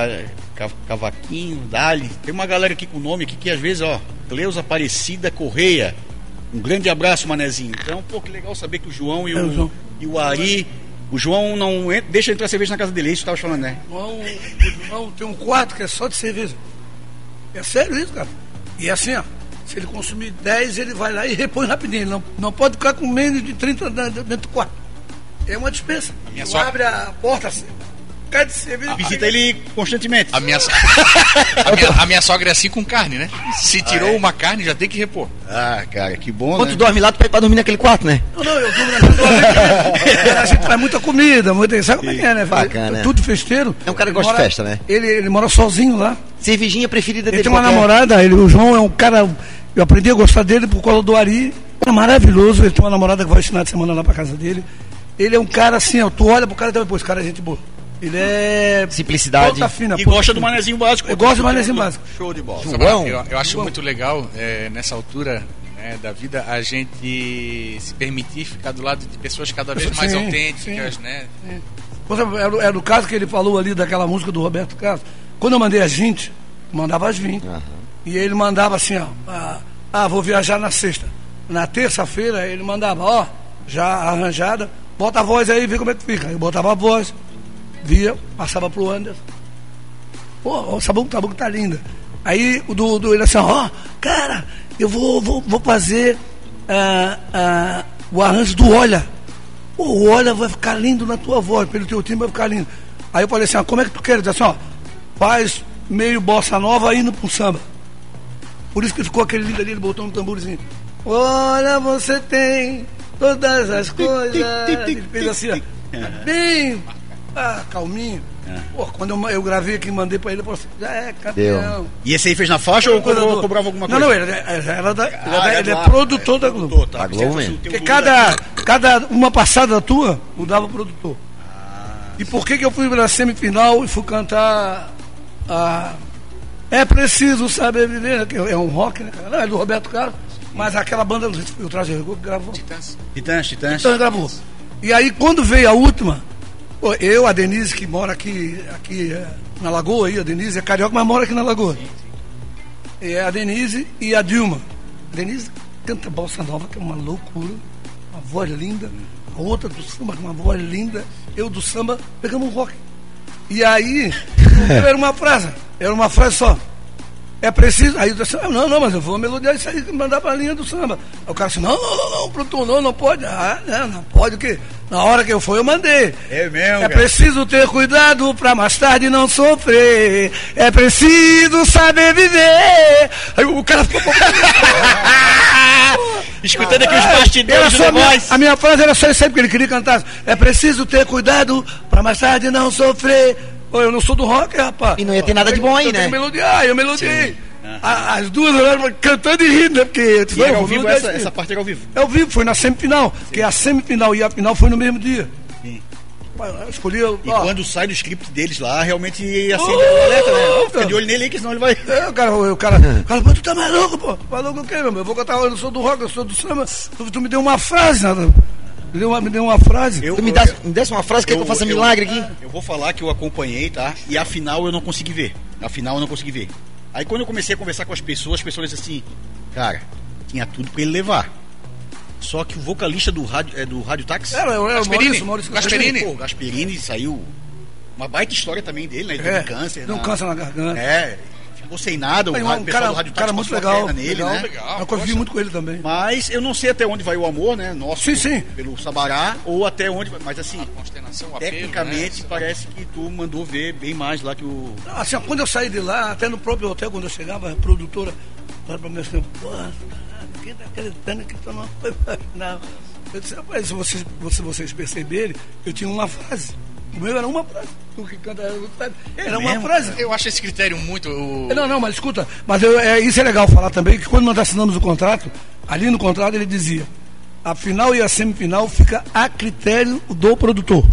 Ca- Cavaquinho, Dali. Tem uma galera aqui com nome aqui que às vezes, ó, Cleusa Aparecida Correia. Um grande abraço, Manezinho. Então, pô, que legal saber que o João e É, o o, João. e o Ari. O João não en- deixa entrar cerveja na casa dele, é isso que tava falando, né? João, o João tem um quarto que é só de cerveja. É sério isso, cara. E é assim, ó. Se ele consumir 10, ele vai lá e repõe rapidinho. Ele não, não pode ficar com menos de 30 na- dentro do quarto. É uma dispensa. minha Tu so- abre a porta assim, cai de cerveja. Visita ele constantemente. A minha, so- a, minha, a minha sogra é assim com carne, né? Se tirou uma carne, já tem que repor. Ah, cara, que bom, Quando né? tu dorme lá, tu pede pra dormir naquele quarto, né? Não, não, eu durmo na casa A gente faz muita comida, muita. Sabe como é que é, né? Bacana. Tudo festeiro. É um cara que Ele gosta de mora- festa, né? Ele, ele mora sozinho lá. Cervejinha preferida Ele dele. tem uma qual que é? namorada, ele, o João é um cara. Eu aprendi a gostar dele por causa do Ari. É maravilhoso. Ele tem uma namorada que vai esse final de semana lá pra casa dele. Ele é um cara assim, ó, tu olha pro cara e depois, esse cara é gente boa. Ele é. Simplicidade. fina, E gosta do. Manezinho Básico. Eu gosto do Manezinho Básico. Show de bola. João. Eu, eu acho muito legal, é, nessa altura né, da vida, a gente se permitir ficar do lado de pessoas cada vez mais Sim, autênticas, sim. né? Exemplo, era, era o caso que ele falou ali daquela música do Roberto Carlos. Quando eu mandei as 20, mandava as 20. E ele mandava assim, ó. Ah, ah, vou viajar na sexta. Na terça-feira ele mandava, ó, já arranjada, bota a voz aí vê como é que fica. Eu botava a voz, via, passava pro Anderson. Pô, o bom que tá linda. Aí o do, do ele assim, ó, cara, eu vou, vou, vou fazer ah, ah, o arranjo do Olha. O Olha vai ficar lindo na tua voz, pelo teu time vai ficar lindo. Aí eu falei assim, ó, como é que tu quer? Ele disse assim, ó, faz meio bossa nova indo pro samba. Por isso que ficou aquele lindo ali, ele botou um tamborzinho. Olha, você tem todas as coisas. Ele fez assim, ó, bem ah, calminho. Pô, quando eu, eu gravei aqui e mandei pra ele, ele falou assim, já é campeão. E esse aí fez na faixa ou cobrou, cobrava alguma coisa? Não, não, ele, é- já era da, é Ah, ele é do- produtor da Globo. Tá, Da Globo porque mesmo. Porque cada, cada uma passada tua mudava o produtor. E por que, que eu fui pra semifinal e fui cantar a. É preciso saber viver, que é um rock, né? Não, é do Roberto Carlos, mas aquela banda, não sei se foi o Traje Rigor que gravou. Titãs, Titãs. Então ele gravou. E aí quando veio a última, Eu, a Denise, que mora aqui, aqui é, na Lagoa, aí, a Denise é carioca, mas mora aqui na Lagoa. É a Denise e a Dilma. A Denise canta bossa nova, que é uma loucura, uma voz linda. A outra do samba, com uma voz linda. Eu do samba, pegamos um rock. E aí, era uma frase, era uma frase só. É preciso. Aí eu disse, ah, não, não, mas eu vou melodiar isso aí e mandar pra linha do samba. Aí o cara disse, não, não, não, não, produtor, não, não pode. Ah, não, não pode o quê? Na hora que eu fui, eu mandei. É mesmo, É cara. preciso ter cuidado pra mais tarde não sofrer. É preciso saber viver. Aí o cara ficou. Escutando aqui os Era bastidores só do a, minha, voz. a minha frase era só isso aí, porque ele queria cantar. É preciso ter cuidado pra mais tarde não sofrer. Pô, eu não sou do rock, rapaz. E não ia ter nada de bom aí, eu né? que melodiar, eu melodiei. A- As duas olharam cantando e rindo, né? Porque eu E era "Não, ao vivo, essa, essa aí." parte era ao vivo. É ao vivo, foi na semifinal. Que a semifinal e a final foi no mesmo dia. Eu escolhi. ó, E quando sai do script deles lá, realmente acende Oh, o alerta, né? Ó, Fica de olho nele aí, que senão ele vai. É, o cara, o cara, o cara, tu tá maluco, pô? Maluco o quê, meu? Eu vou cantar, eu não sou do rock, eu sou do samba. Tu, tu me deu uma frase, nada. Me deu uma, me deu uma frase. Eu- Tu me, dá, me desse uma frase, quer que eu faça eu- milagre aqui? Eu vou falar que eu acompanhei, tá? E afinal eu não consegui ver. Afinal eu não consegui ver. Aí quando eu comecei a conversar com as pessoas, as pessoas disseram assim, cara, tinha tudo pra ele levar. Só que o vocalista do rádio, é, do rádio Táxi. Era, era o Gasperini. Maurício, Maurício Gasperini. Pô, Gasperini saiu. Uma baita história também dele, né? Ele É, teve câncer. deu um na- câncer na garganta. É, ficou sem nada. O um pessoal cara, do rádio cara Táxi muito legal, nele, legal, né? legal. Eu convivi muito com ele também. Mas eu não sei até onde vai o amor, né? Nosso Sim, sim. pelo Sabará, ou até onde. vai- Mas assim, Consternação, apelo, tecnicamente né? parece que tu mandou ver bem mais lá que o. Assim, quando eu saí de lá, até no próprio hotel, quando eu chegava, a produtora falava pra mim assim, tá acreditando que tu não foi pra final? Eu disse, rapaz, se vocês, se vocês perceberem, eu tinha uma frase. O meu era uma frase. O que canta era frase. Era uma frase. Eu acho esse critério muito. o- Não, não, mas escuta, mas eu- é, isso é legal falar também, que quando nós assinamos o contrato, ali no contrato ele dizia, a final e a semifinal fica a critério do produtor.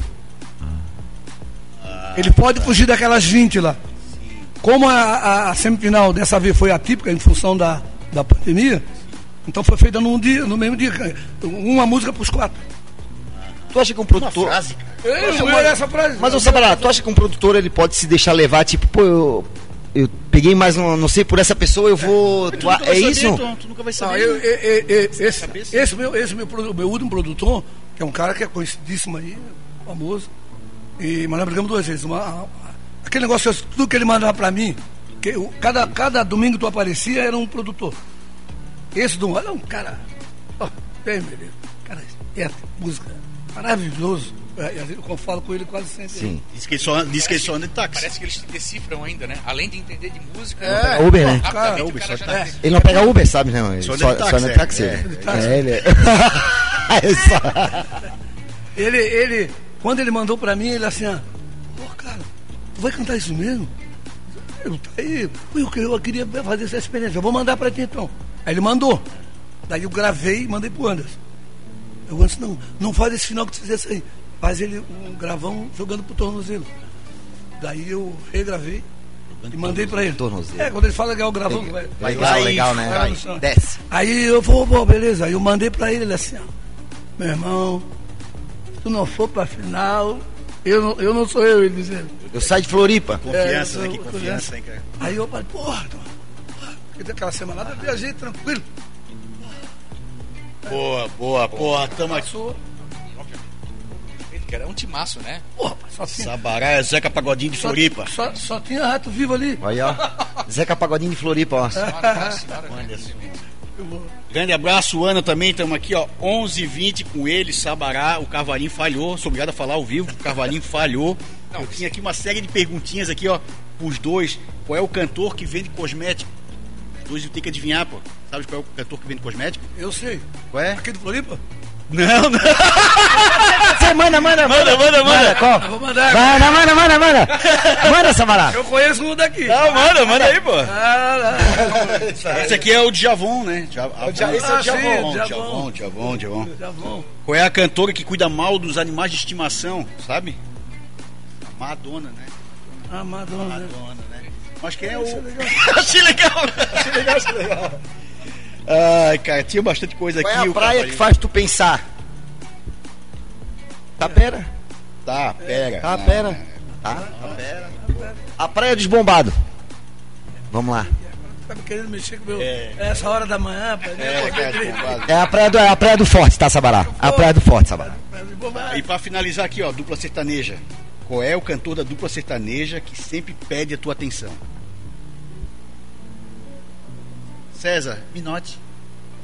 ele pode fugir daquelas 20 lá. Como a, a- a semifinal dessa vez foi atípica em função da, da pandemia, então foi feita num dia, no mesmo dia, uma música para os quatro. Tu acha que um Uma produtor. frase, cara. Eu, eu, essa frase. Mas, ô Sabará, tu acha que um produtor ele pode se deixar levar, tipo, pô, eu, eu peguei mais um, não sei, por essa pessoa, eu vou. Tu tu- vai é saber, isso? Tu, tu nunca vai saber. eu, né? eu- eu- eu- esse, cabeça. esse meu, esse meu, meu último produtor, que é um cara que é conhecidíssimo aí, famoso, e, mas nós brigamos duas vezes. Uma, a- aquele negócio, tudo que ele mandava pra mim, que eu- cada, cada domingo tu aparecia, era um produtor. Esse do era um cara, ó, bem, meu Deus, cara, é música, maravilhoso. É, Eu falo com ele quase sempre. Sim. Diz que ele só, diz que ele só anda de táxi. Parece que eles te decifram ainda, né? Além de entender de música. É, Uber, né? Cara, Uber, cara só já táxi. Ele não pega Uber, sabe, né? Ele Só só, anda de só táxi, anda de é. táxi. É, táxi. É, ele é. É só- Ele, ele, quando ele mandou pra mim, ele assim, ó, pô, cara, tu vai cantar isso mesmo? Eu, tá aí, Pô, eu, eu queria fazer essa experiência, eu vou mandar pra ti então. Aí ele mandou. Daí eu gravei e mandei pro Anderson. Eu disse, não, não faz esse final que tu fizesse aí. Faz ele um gravão jogando pro tornozelo. Daí eu regravei e mandei pra ele. tornozelo. É, quando ele fala que é o gravão, vai. Vai e legal, né? vai. Desce. Aí eu vou, pô, beleza. Aí eu mandei pra ele, ele assim, ó, meu irmão, se tu não for pra final, eu não, eu não sou eu, ele dizendo. Eu saio de Floripa. Confiança, É, né? eu Que sou- confiança, hein, cara. Aí eu falei, porra, porque aquela semana lá eu viajei tranquilo. Boa, boa, porra. Tamo aqui. Era um timaço, né? porra, só tinha, Sabará é Zeca Pagodinho de só, Floripa. só, só tinha rato vivo ali. Aí, ó. Zeca Pagodinho de Floripa, ó. Senhora, senhora, Grande abraço, Ana, também. Estamos aqui, ó, 11h20 com ele, Sabará. O Carvalhinho falhou. Sou obrigado a falar ao vivo. O Carvalhinho falhou. Eu tinha aqui uma série de perguntinhas aqui, ó, os dois. Qual é o cantor que vende cosmético? Os dois tem que adivinhar, pô. Sabe qual é o cantor que vende cosmético? Eu sei. Qual é? Aqui do Floripa? Não, não. Você manda, manda, Manda, manda, manda. qual? Eu vou mandar. Manda, manda, manda, manda. Manda, Sabará. Eu conheço um daqui. Não, manda, manda aí, pô. Ah. Esse aqui é o Djavon, né? Dja- esse é o Ah, Djavon. Djavon. Djavon, Djavon. Qual é a cantora que cuida mal dos animais de estimação, sabe? Madonna, né? Ah, Madonna. né? Madonna, né? Mas quem é o. É legal. achei legal! achei legal, achei legal. Ai, cara, tinha bastante coisa Qual é aqui. a o praia que faz tu pensar? Tapera? Tá, pera. Tá, pera. Tá, tá, pera. A Praia dos Bombados. Vamos lá. Tá me querendo mexer com o meu. Essa hora da manhã, mim, É. É a Praia do, é a praia do Forte, tá, Sabará? A Praia do Forte, Sabará. E pra finalizar aqui, ó, dupla sertaneja. Qual é o cantor da dupla sertaneja que sempre pede a tua atenção? César, Minote.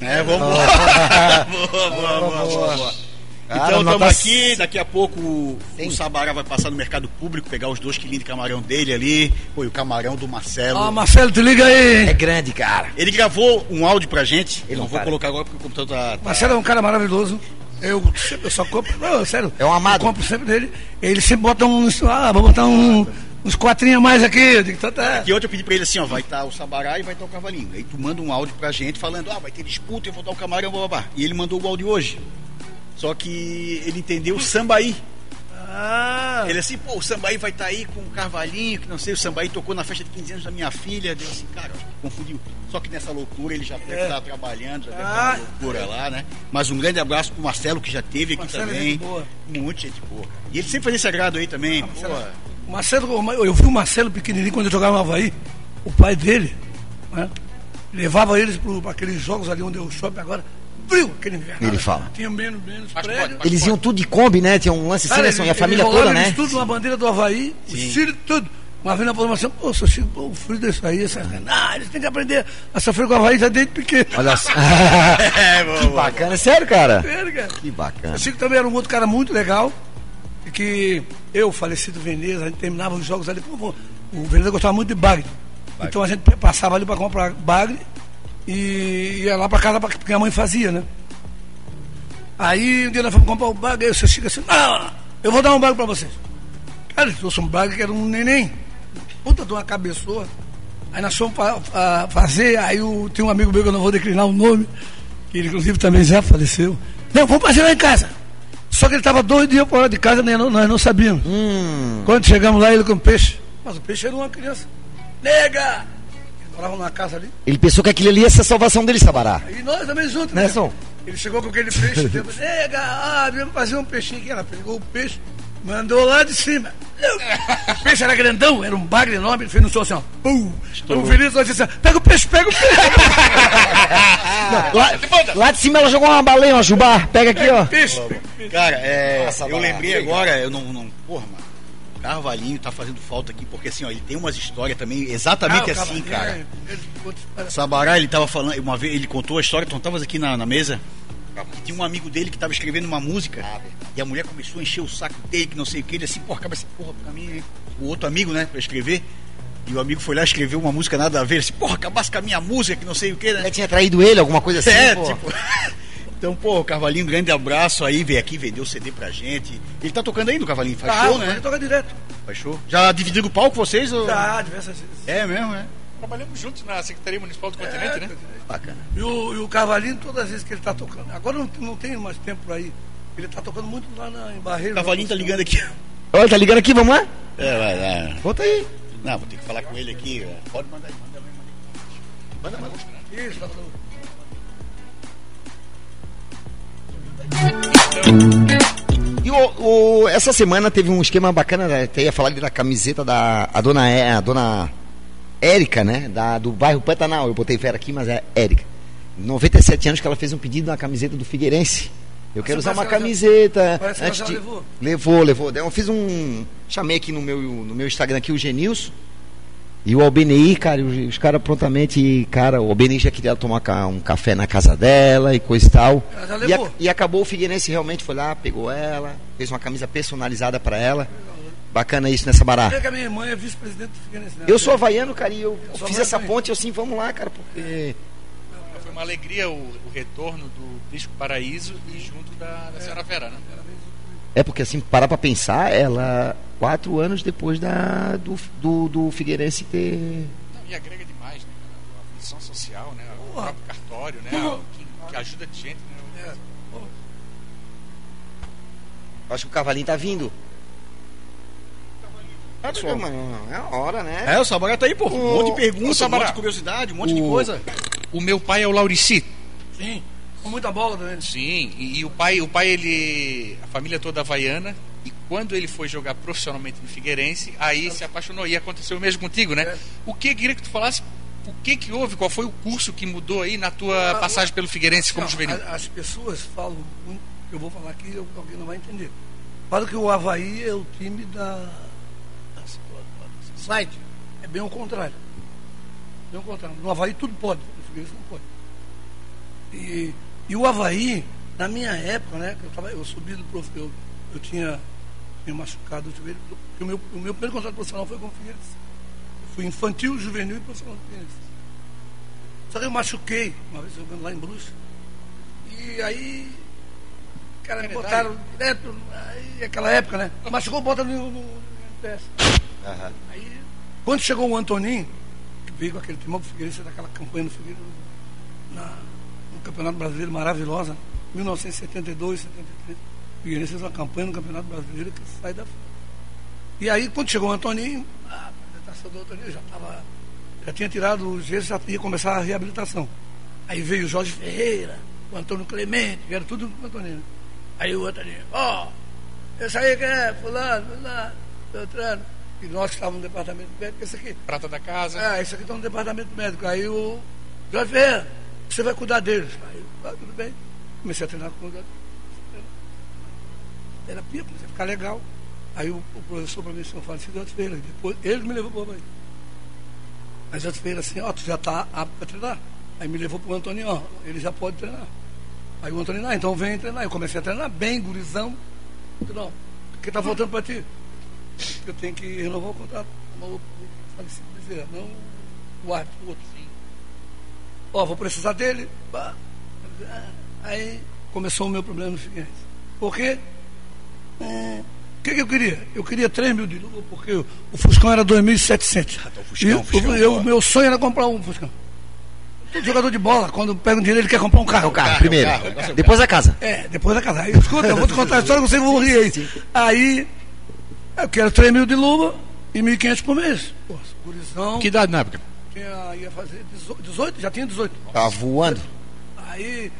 É, vamos lá. boa, boa, boa, boa, boa. Cara, Então estamos aqui, daqui a pouco o Sim. Sabará vai passar no mercado público, pegar os dois quilinhos de camarão dele ali. Pô, e o camarão do Marcelo. Ó, Marcelo, te liga aí. É grande, cara. Ele gravou um áudio pra gente. Ele não não vou colocar agora porque o computador tá. tá- Marcelo é um cara maravilhoso. Eu, sempre- eu só compro. Não, sério. É um amado. Eu compro sempre dele. Ele sempre bota uns. Ah, vou botar um, uns quatrinhos a mais aqui. Eu digo, tá, tá. E ontem eu pedi pra ele assim, ó, vai estar o Sabará e vai estar o Cavalinho. Aí tu manda um áudio pra gente falando, ah, vai ter disputa, eu vou dar o camarão, blá, blá, blá. E ele mandou o áudio hoje. Só que ele entendeu o sambaí. Ah, Ele assim, pô, o sambaí vai estar aí com o Carvalhinho, que não sei, o sambaí tocou na festa de 15 anos da minha filha. Deu assim, cara, confundiu. Só que nessa loucura ele já deve É. estar trabalhando, já deve Ah. estar uma loucura lá, né? Mas um grande abraço pro Marcelo, que já teve aqui Marcelo é também. gente boa. Muito gente boa. E ele sempre fazia esse agrado aí também. pô. O Marcelo, eu vi o Marcelo pequenininho quando eu jogava no Havaí. O pai dele né, levava eles para aqueles jogos ali onde eu shopping agora. Frio aquele inverno. Ele fala. Tinha menos, menos Mas prédio. pode, mas Eles iam tudo de Kombi, né? Tinha um lance Cara, né? Só, e a ele- família ele toda, né? eles tudo na bandeira do Havaí, os filhos, tudo. Uma vez na programação, pô, seu Chico, pô, o frio desse aí, essa... Não, eles têm que aprender a sofrer com o Havaí já desde pequeno. Olha só. É, que bacana. Sério, cara? Sério, cara. Que bacana. O Chico também era um outro cara muito legal. Que eu, falecido Veneza, a gente terminava os jogos ali. Pô, pô, o Veneza gostava muito de bagre. Então a gente passava ali para comprar bagre e ia lá para casa pra, porque a mãe fazia, né? Aí um dia nós fomos comprar o bagre, aí o seu Chico assim, não, eu vou dar um bagre para vocês. Cara, ele trouxe um bagre que era um neném. Puta de uma cabeçoa. Aí nós fomos fa- fa- fazer, aí o, tem um amigo meu que eu não vou declinar o nome, que ele inclusive também já faleceu. Não, vamos fazer lá em casa. Só que ele estava dois dias fora de casa, nem nós não sabíamos. Hum. Quando chegamos lá, ele com peixe. Mas o peixe era uma criança. Nega! Eles moravam numa casa ali. Ele pensou que aquilo ali ia ser a salvação dele, Sabará. E nós também juntos. Né, Som? Ele chegou com aquele peixe. deu, Nega, ah, viemos fazer um peixinho aqui. Ela pegou o peixe, mandou lá de cima. O peixe era grandão, era um bagre enorme. Ele fez no sol assim, ó. Pum! O Vinícius só disse assim, pega o peixe, pega o peixe. Lá, lá de cima ela jogou uma baleia, uma jubá. Pega aqui, ó. peixe. Cara, é, Nossa, eu lembrei agora, eu não, não. Porra, mano. O Carvalhinho tá fazendo falta aqui, porque assim, ó, ele tem umas histórias também exatamente Ah, assim, cara. ele- Sabará, ele tava falando, uma vez ele contou a história, tu não estavas aqui na, na mesa? Que tinha um amigo dele que tava escrevendo uma música e a mulher começou a encher o saco dele, que não sei o que, ele assim, porra, acaba essa porra pra mim, hein? o outro amigo, né, pra escrever. E o amigo foi lá escrever uma música nada a ver, ele assim, porra, acabasse com a minha música, que não sei o que, né? Ela tinha traído ele, alguma coisa assim, É, pô. tipo. Então, pô, Carvalhinho, um grande abraço aí, veio aqui, vendeu o CD pra gente. Ele tá tocando aí no Carvalhinho, faz Ah, show, ele né? toca direto. Faz show. Já dividiram o palco vocês? Ou... Já, diversas vezes. É mesmo, né? Trabalhamos juntos na Secretaria Municipal do Continente, né? Bacana. E o, e o Cavalinho, todas as vezes que ele tá tocando. Agora não, não tem mais tempo por aí. Ele tá tocando muito lá na, em Barreiro. O Carvalhinho tá ligando aqui. Olha, tá ligando aqui, vamos lá? É, vai, vai. Volta aí. Não, vou ter que falar com ele aqui. Pode mandar aí, manda aí, manda aí. Manda, manda. Isso, tá tocando. E o, o- essa semana teve um esquema bacana, né? até ia falar ali da camiseta da a dona, É- a dona Érica, né? Da, do bairro Pantanal. Eu botei fera aqui, mas é Érica. 97 anos que ela fez um pedido na camiseta do Figueirense. Eu quero usar uma já- camiseta. parece que ela antes já de- levou. Levou, levou. Eu fiz um. Chamei aqui no meu, no meu Instagram aqui o Genilson. E o Albenei, cara, os, os caras prontamente, cara, o Albenei já queria tomar um café na casa dela e coisa e tal. Ela já E, levou. a- e acabou o Figueirense realmente foi lá, pegou ela, fez uma camisa personalizada pra ela. Bacana isso nessa bará. Sei que a minha irmã é vice-presidente do Figueirense. né? Eu sou havaiano, cara, e eu, sou fiz essa também. ponte, eu assim, vamos lá, cara, porque. Foi uma alegria o, o retorno do Disco Paraíso e junto da, da Senhora Vera, né? É porque assim, parar pra pensar, ela. Quatro anos depois da, do, do, do Figueirense ter. Não, e agrega demais, né? A função social, né? O Porra. próprio cartório, né? Porra. Que, que ajuda de gente, né? É. Acho que o cavalinho tá vindo. Ah, pessoal, mano, é a hora, né? É, o Sabará tá aí, pô. Um monte de perguntas, um monte de curiosidade, um monte de O- coisa. O meu pai é o Laurici. Sim, com muita bola também. Sim, e, e o pai, o pai, ele. A família toda havaiana. E quando ele foi jogar profissionalmente no Figueirense, aí se apaixonou. E aconteceu o mesmo contigo, né? O que queria que tu falasse? O que que houve? Qual foi o curso que mudou aí na tua passagem pelo Figueirense como Não, juvenil? As pessoas falam, muito, eu vou falar aqui, alguém não vai entender. Falam que o Havaí é o time da. Slide. É bem o contrário. Bem o contrário. No Havaí tudo pode, no Figueirense não pode. E, e o Havaí, na minha época, né, eu, tava, eu subi do prof, eu, eu tinha me machucado o joelho, porque o meu, o meu primeiro contrato profissional foi com o Figueirense. Eu fui infantil, juvenil e profissional do Figueirense. Só que eu machuquei, uma vez jogando lá em Bruxa. E aí, cara, me botaram direto, aí, aquela época, né? Machucou, bota no, no, no teste. Aí, quando chegou o Antoninho, que veio com aquele timão do Figueirense, daquela campanha no Figueirense, na, no Campeonato Brasileiro maravilhosa, 1972, 73. Figueirense fez uma campanha no Campeonato Brasileiro que sai da. E aí, quando chegou o Antoninho, a apresentação do Antoninho já estava. Já tinha tirado os gessos, já ia começar a reabilitação. Aí veio o Jorge Ferreira, o Antônio Clemente, vieram tudo com o Antoninho. Aí o Antoninho, ó, esse aí que é fulano, fulano, Beltrano. E nós que estávamos no departamento médico, esse aqui. Prata da casa. Ah, esse aqui está no departamento médico. Aí o Jorge Ferreira, você vai cuidar deles. Aí ah, tudo bem. Comecei a treinar com o Jorge. Terapia, comecei a ficar legal. Aí o, o professor para mim, senhor falecido, Jorge Ferreira. Depois, ele me levou para o Havaí. Aí Jorge Ferreira assim, ó, tu já está apto para treinar. Aí me levou para o Antônio, ó, ele já pode treinar. Aí o Antônio, ah, então vem treinar. Eu comecei a treinar bem, gurizão. Não, o que está faltando para ti? Eu tenho que renovar o contrato. O falecido dizer, não o árbitro, o outro. Sim. Ó, vou precisar dele. Aí começou o meu problema no Figueirense. Por quê? É, O que, que eu queria? Eu queria 3 mil de luva, porque o, Fuscão era 2.700. então o Fuscão, E o Fuscão, eu- boa. o meu sonho era comprar um Fuscão. Todo jogador de bola, quando pega um dinheiro, ele quer comprar um carro. O carro, primeiro. Depois a casa. É, depois da casa. Aí, escuta, eu vou te contar a história que vocês vão rir aí. Aí, eu quero 3 mil de luva e 1.500 por mês. Pô, gurizão, Que idade na época? tinha, ia fazer 18, 18, já tinha 18. Tá voando. Aí,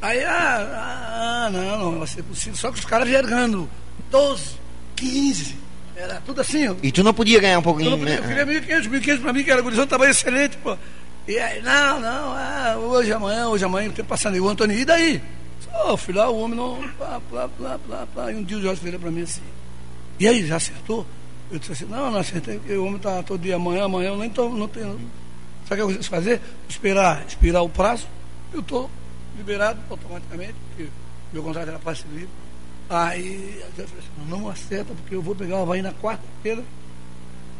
aí, ah, ah, ah, não, não vai ser possível. Só que os caras vieram ganhando 12, 15, era tudo assim. ó. E tu não podia ganhar um Eu, pouquinho, não podia, eu né? queria 1.500, 1.500 pra mim, que era gurizão, tava excelente, pô. E aí, não, não, ah, hoje, amanhã, hoje, amanhã, o tempo passando. E o Antônio, e daí? Ô, filho, lá, o homem não, plá, plá, plá, plá, plá. E um dia o Jorge virou pra mim assim, e aí, já acertou? Eu disse assim, não, não acertei, porque o homem tá todo dia, amanhã, amanhã, eu nem tô, não tenho. Sabe o que eu preciso fazer? Esperar, expirar o prazo, eu tô liberado automaticamente, porque meu contrato era passe livre. Aí eu falei assim, não acerta, porque eu vou pegar o Havaí na quarta-feira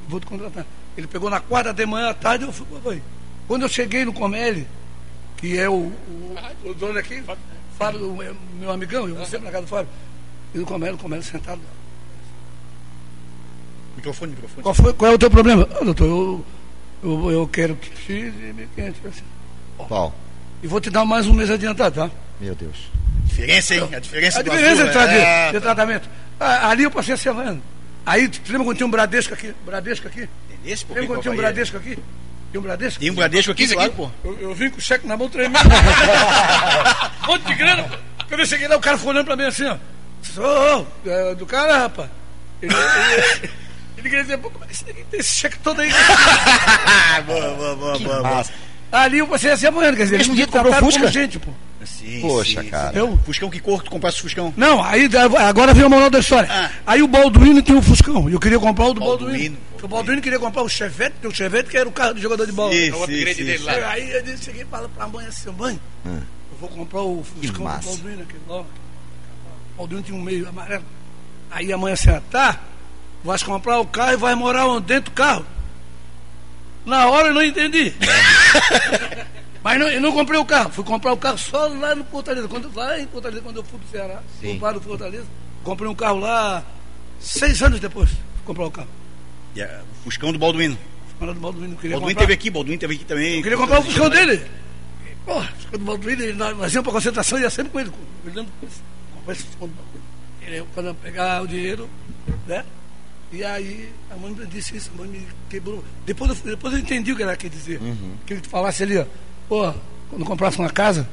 e vou te contratar. Ele pegou na quarta de manhã à tarde eu fui para o Havaí. Quando eu cheguei no Comelli, que é o, o, o dono aqui, Fábio, o meu- amigão, eu vou sempre na casa do Fábio, e no Comelli, o Comelli sentado lá. Microfone, microfone. Qual, foi, qual é o teu problema? Ah, doutor, eu, eu, eu quero X e 1.500. assim. Qual? E vou te dar mais um mês adiantado, tá? Meu Deus. Diferença, hein? A diferença A do diferença azul, de, é, de tratamento. Ah, ali eu passei a semana. Aí, tu lembra quando tinha um Bradesco aqui? Bradesco aqui? Que Lembra quando tinha um Bradesco aqui? Tinha um Bradesco? Tem um Bradesco aqui, claro, aqui. pô. Eu, eu vim com o cheque na mão tremendo. um monte de grana. Quando eu cheguei lá, o cara ficou olhando pra mim assim, ó. Ô, ô, é do cara, rapaz. Ele, ele, ele queria dizer, pô, como é que esse daqui tem esse cheque todo aí? Boa, boa, boa, Que boa. boa. Ali eu passei assim amanhã, quer dizer, eles dia me comprou Fusca? como gente, pô. Sim, Poxa, sim, cara. Eu? Fuscão, que cor que tu comprasse o Fuscão? Não, aí agora vem a moral da história. Ah. Aí o Balduino tinha o Fuscão. E eu queria comprar o do Balduino. O Balduino queria comprar o Chevette, porque o Chevette que era o carro do jogador de bola. Sim, É o upgrade sim, dele sim. lá. Aí eu disse, cheguei e falei pra mãe assim, mãe, eu vou comprar o Fuscão do. Balduino, aquele lá. O Balduino tinha um meio amarelo. Aí a mãe assim, tá, vai comprar o carro e vai morar dentro do carro. Na hora eu não entendi. Mas não, eu não comprei o carro, fui comprar o carro só lá no Fortaleza. Quando, lá em Fortaleza, quando eu fui pro Ceará, Sim. comprar no Fortaleza, comprei um carro lá seis anos depois de comprar o carro. E, ah, O Fuscão do Balduino. Falando do Balduino, queria Balduino comprar. teve aqui, Balduino teve aqui também. Eu queria comprar o Fuscão dele. Porra, o Fuscão do Balduino, ele- nós, íamos pra concentração e ia sempre com ele. Eu lembro. Comprar esse Fuscão do Balduino. Ele, quando eu pegar o dinheiro, né? E aí a mãe me disse isso, a mãe me quebrou. Depois, eu- depois eu entendi o que ela quer dizer. Que ele falasse ali, ó, pô, quando comprasse uma casa,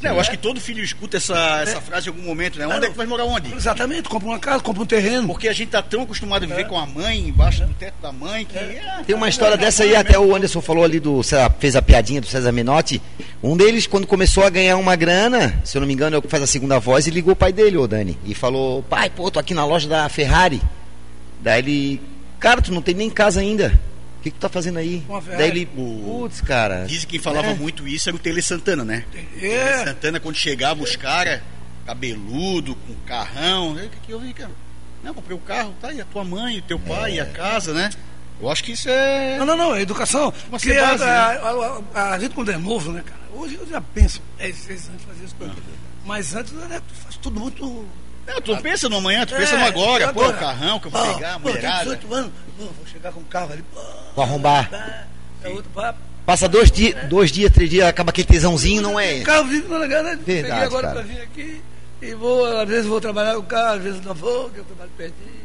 Não, eu acho que todo filho escuta essa, essa frase em algum momento, né? Onde é que vai morar onde? Exatamente, compra uma casa, compra um terreno. Porque a gente tá tão acostumado a viver com a mãe, embaixo do teto da mãe, que. é, Tem uma história dessa aí, até o Anderson falou ali do. Fez a piadinha do César Menotti. Um deles, quando começou a ganhar uma grana, se eu não me engano, é o que faz a segunda voz, e ligou o pai dele, ô Dani, e falou: Pai, pô, tô aqui na loja da Ferrari. Daí ele, cara, tu não tem nem casa ainda. O que, que tu tá fazendo aí? Daí ele, putz, cara. Dizem que quem falava É. muito isso era o Tele Santana, né? Tele É, Santana, quando chegava os caras, cabeludo, com carrão. "Ei, O que, que eu vi, cara? Não, comprei o carro, tá aí, a tua mãe, o teu pai, a casa, né? Eu acho que isso é. Não, não, não, é educação. Porque base, a, né? a- a- a gente quando é novo, né, cara? Hoje eu já penso, é, seis anos fazer isso. Mas antes né, tu faz tudo muito. Não, tu pensa no amanhã, tu pensa É, no agora, e pô, o carrão que eu vou Pô, pegar, a pô, eu tenho mulherada. 18 anos, pô, vou chegar com um carro ali, pô, Vou arrombar. tá, é outro papo. Passa dois, di dois dias, três dias, acaba aquele tesãozinho, não é? O carro vive na garagem. Peguei Verdade, agora cara. pra vir aqui e vou, às vezes vou trabalhar com o carro, às vezes não vou, que eu trabalho pertinho.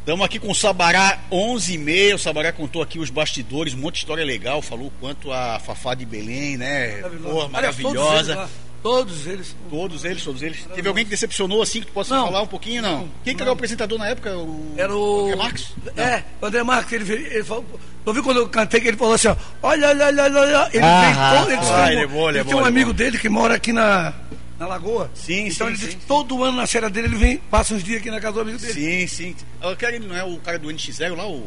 Estamos aqui com o Sabará 11 e meia. O Sabará contou aqui os bastidores, um monte de história legal. Falou o quanto a Fafá de Belém, né? Porra, Aliás, Todos eles, maravilhosa. Todos eles. Todos eles, todos eles. Teve alguém que decepcionou assim que tu possa Não. falar um pouquinho, não? Quem que era o apresentador na época? O... Era o. André Marques? É, o André Marques, ele, veio- ele falou. Eu vi quando eu cantei que ele falou assim, ó, olha, olha, olha, olha, olha. Ele Ah, veio todo, ele, ah, tem um- ele é bom, ele é ele bom, tem um é amigo bom. dele que mora aqui na, na Lagoa. Sim, então sim, ele sim. todo ano na série dele ele vem, passa uns dias aqui na casa do amigo dele. Sim, sim. Eu quero ele não é o cara do NX0 lá, o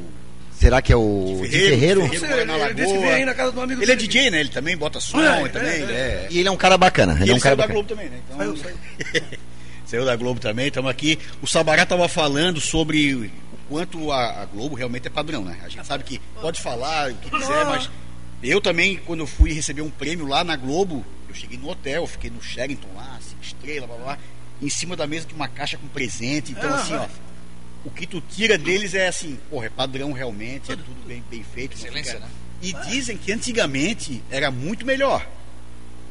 Será que é o de Ferreiro? Ele na casa do amigo é dele. DJ, né? Ele também bota som, É, também, é, ele é. E ele é um cara bacana. Ele, Ele, é um cara saiu da bacana. Globo também, né? Então, Saiu, saiu. Saiu da Globo também, estamos aqui. O Sabará estava falando sobre o quanto a, a Globo realmente é padrão, né? A gente sabe que pode falar o que quiser, mas eu também, quando eu fui receber um prêmio lá na Globo, eu cheguei no hotel, fiquei no Sheraton lá, cinco estrelas, blá blá blá, em cima da mesa de uma caixa com presente. Então, assim, ó, o que tu tira deles é assim, porra, é padrão realmente, é tudo bem, bem feito. não Excelência, né? E dizem que antigamente era muito melhor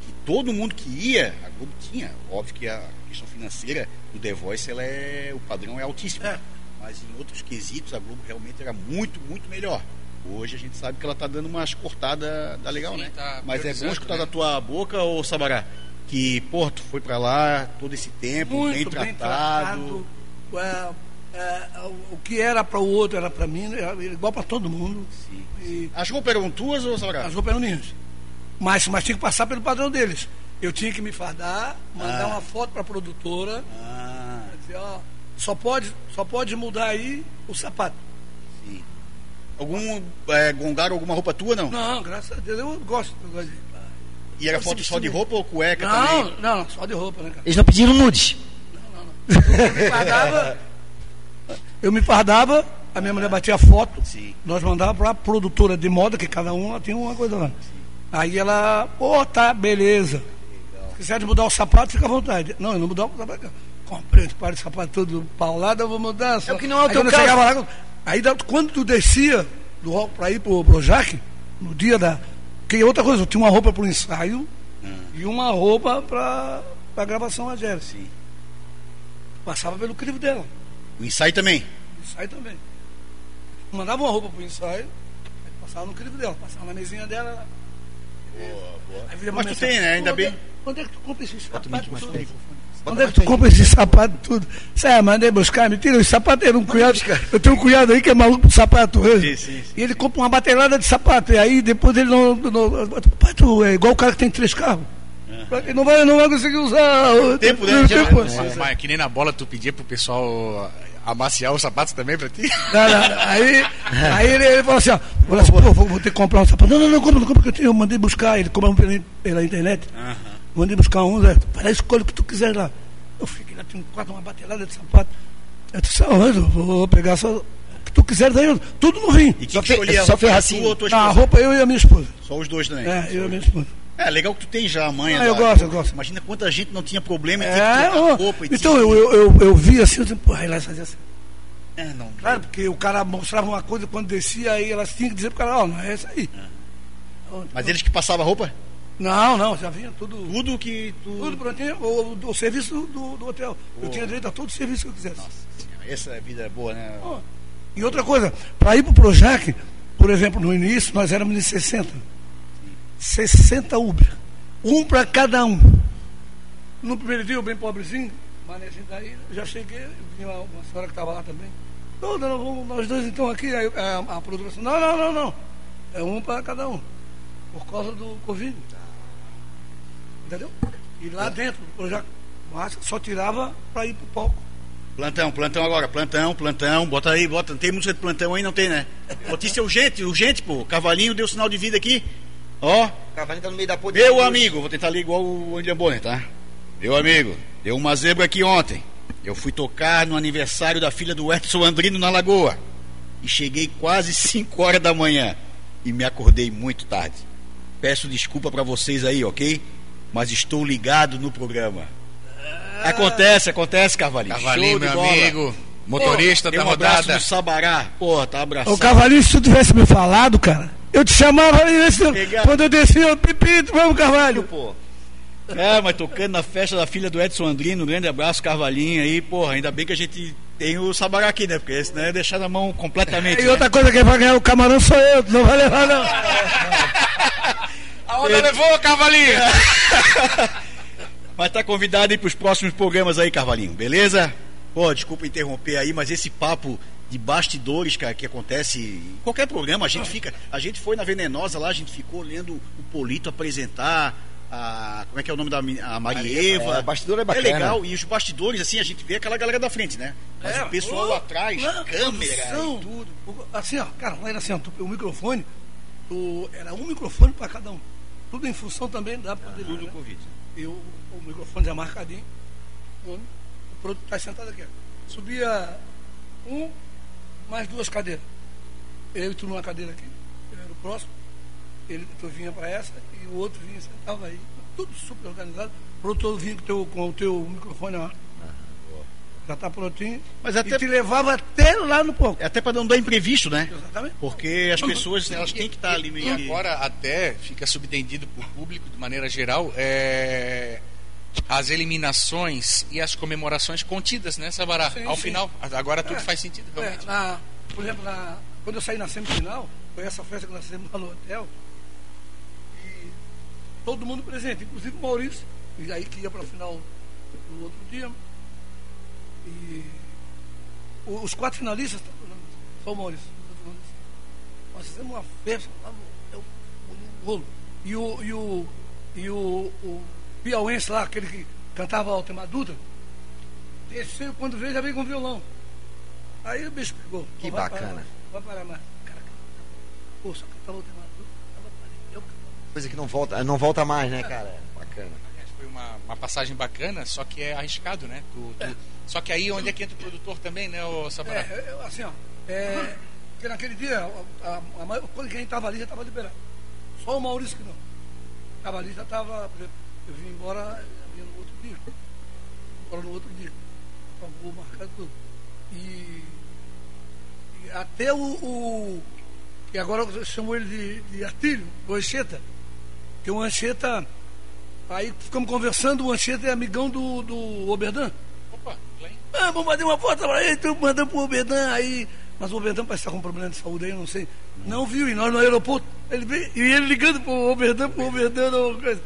que todo mundo que ia, a Globo tinha, óbvio que a questão financeira do The Voice, ela é, o padrão é altíssimo. É. Mas em outros quesitos a Globo realmente era muito, muito melhor. Hoje a gente sabe que ela tá dando umas cortadas da legal, Sim, né? tá Mas é bom escutar né? da tua boca, ô Sabará, que, pô, tu foi pra lá todo esse tempo, Muito bem tratado. tratado. É, é, o- que era para o outro era para mim, era igual para todo mundo. Sim. E As roupas eram tuas, ô Sabará? as roupas eram minhas. Mas, mas tinha que passar pelo padrão deles. Eu tinha que me fardar, mandar Ah. uma foto para a produtora, Ah, dizer, ó, só pode, só pode mudar aí o sapato. sim. Algum, é, gongaram alguma roupa tua, não? Não, graças a Deus, eu gosto. Eu gosto de... E era foto só de roupa ou cueca Não, também? não, não, só de roupa, né, cara? Eles não pediram nudes. Eu me fardava, eu me fardava, a minha mulher batia foto, Sim. nós mandávamos para a produtora de moda, que cada um tinha uma coisa lá. Aí ela, pô, tá, beleza. Se quiser mudar o sapato, fica à vontade. Não, eu não mudava o sapato. Comprei esse par de sapato todo paulado, eu vou mudar. Só. É o que não é o aí teu eu caso. lá, aí quando tu descia do rock para ir pro Projac, no dia da. Que outra coisa, eu tinha uma roupa pro ensaio e uma roupa para a gravação a. Sim. Passava pelo crivo dela. O ensaio também. Ensaio também. Mandava uma roupa pro ensaio, passava no crivo dela, passava na mesinha dela. Aí vira uma Mas tu tem, né? Ainda "Pô, bem." Onde, onde é que tu compra esses Bota o sapatos? tudo? Onde é que tu compra esses sapatos tudo? Sério, mandei buscar, me tira os sapatos. Era um cunhado, eu tenho um cunhado aí que é maluco de sapato. Sim, sim, sim. E ele compra uma batelada de sapato. E aí depois ele não. não pai, tu é igual o cara que tem três carros. Não vai, não vai conseguir usar. o tempo, né? tempo. Mas, mas que nem na bola tu pedia pro pessoal amaciar os sapatos também pra ti? Não, não, aí, aí ele, ele falou assim, ó, falou assim, pô, vou, vou ter que comprar um sapato. Não, não, não, compra, não compra, que eu, mandei buscar, ele comprou um pela, pela internet. Mandei buscar um, Zé, para escolhe o que tu quiser lá. Eu fiquei lá, tinha um quadro, uma batelada de sapato. Eu disse, aonde? Eu vou pegar só o que tu quiser daí, tudo novinho. E Só que fe- escolhia a só roupa? Tu ou tua Na esposa? roupa, eu e a minha esposa. Só os dois também. É, eu e a minha esposa. É, legal que tu tem já a manha. Ah, eu gosto, eu gosto. Imagina quanta gente não tinha problema que É, ó, roupa. e então tinha- eu, eu, eu, vi assim, eu disse, pô, aí lá fazia assim. É, não. Claro, porque o cara mostrava uma coisa quando descia, aí elas tinham que dizer pro cara, ó, não é essa aí. Mas eles que passavam a roupa? Não, não, já vinha tudo. Tudo que tu. Tudo prontinho, o, o, o serviço do, do hotel. Eu tinha direito a todo o serviço que eu quisesse. Essa é vida boa, né? Ó, E outra coisa, para ir para o Projac, por exemplo, no início nós éramos de 60. 60 Uber. Um para cada um. No primeiro dia, eu bem pobrezinho, manezinho daí, já cheguei, vinha uma, uma senhora que estava lá também. Não, não, vamos nós dois então aqui, aí, a, a produção, não, não, não, não. É um para cada um. Por causa do Covid. Entendeu? E lá dentro, eu já só tirava para ir pro palco. Plantão, plantão agora, plantão, plantão, bota aí, bota. Tem música de plantão aí, não tem, né? Notícia urgente, urgente, pô. Cavalinho deu sinal de vida aqui. Ó, Cavalinho tá no meio da ponte. meu amigo, vou tentar ler igual o William Bonner, tá? Meu amigo, deu uma zebra aqui ontem. Eu fui tocar no aniversário da filha do Edson Andrino na Lagoa. E cheguei quase 5 horas da manhã. E me acordei muito tarde. Peço desculpa pra vocês aí, ok? Mas estou ligado no programa. Acontece, acontece, Cavalinho. Cavalinho, meu bola. amigo, motorista Dei da um abraço rodada. no Sabará. Porra, tá abraçado. Ô Cavalinho, se tu tivesse me falado, cara, eu te chamava esse- quando eu descia, eu pipito, vamos, Carvalho. Pô, É, mas tocando na festa da filha do Edson Andrino, um grande abraço, Carvalhinho aí, porra, ainda bem que a gente tem o Sabará aqui, né? Porque senão ia deixar na mão completamente. E né? outra coisa, quem vai ganhar o camarão sou eu, tu não vai levar não. A onda levou, Cavalinho! Mas tá convidado aí pros próximos programas aí, Carvalhinho, beleza? Pô, desculpa interromper aí, mas esse papo de bastidores, cara, que acontece em qualquer programa, a gente fica. A gente foi na Venenosa lá, a gente ficou lendo o Polito apresentar. A, como é que é o nome da a Marieva? É, bastidor é bacana. legal, e os bastidores, assim, a gente vê aquela galera da frente, né? Mas o pessoal ô, atrás, não, câmera produção. e tudo. O- Assim, ó, cara, lá era assim, ó, o microfone, tu- era um microfone para cada um. Tudo em função também da pandemia. Tudo né? Covid. E o, o microfone já marcadinho. O, o produto está sentado aqui. ó. Subia um, mais duas cadeiras. Eu e tu numa cadeira aqui, eu era o próximo. Ele, tu vinha para essa e o outro vinha e sentava aí. Tudo super organizado. O produtor vinha com, o teu, com o teu microfone, ó. Já tá prontinho. Mas e até- te levava até lá no palco. É até pra não dar imprevisto, né? Exatamente. Porque as pessoas, elas têm que estar ali E meio. que- agora até fica subentendido por público, de maneira geral, é, as eliminações e as comemorações contidas, né, Sabará? Sim, Ao sim. final, agora tudo É. faz sentido, É, realmente. na, por exemplo, na, quando eu saí na semifinal, foi essa festa que nós fizemos lá no hotel, e todo mundo presente, inclusive o Maurício, e aí que ia para a final no outro dia. E o- os quatro finalistas, só o Maurício, não desceram. nós fizemos uma festa lá no hotel, no rolo. E o, e o, e o, o piauense lá, aquele que cantava Dutra, desceu, quando veio, já veio com violão. Aí o bicho pegou. Que Vai bacana. parar Vai parar mais. Cara, pô, só cantava parado. Eu coisa que não volta, não volta mais, né, cara? Bacana. Aliás, Foi uma, uma passagem bacana, só que é arriscado, né? Tu- tu- Só que aí onde é que entra o produtor também, né, ô Sabará? É, eu- assim, ó. É, porque naquele dia, a, a, a quem estava ali já estava liberado. Só o Maurício que não. Estava ali já estava. Eu vim embora, no outro dia. Embora no outro dia. Então, vou marcar tudo. E, e até o, o. E agora eu chamo ele de, de Artílio, o Ancheta. Que o Ancheta. Aí ficamos conversando, o Ancheta é amigão do, do Oberdan. Opa, Glenn. Ah, vamos bater uma porta pra ele, tu mandando pro Oberdan aí. Mas o Oberdan parece estar com um problema de saúde aí, eu não sei. Não viu, e nós no aeroporto, ele veio, e ele ligando pro Oberdan, pro Oberdan, não, coisa.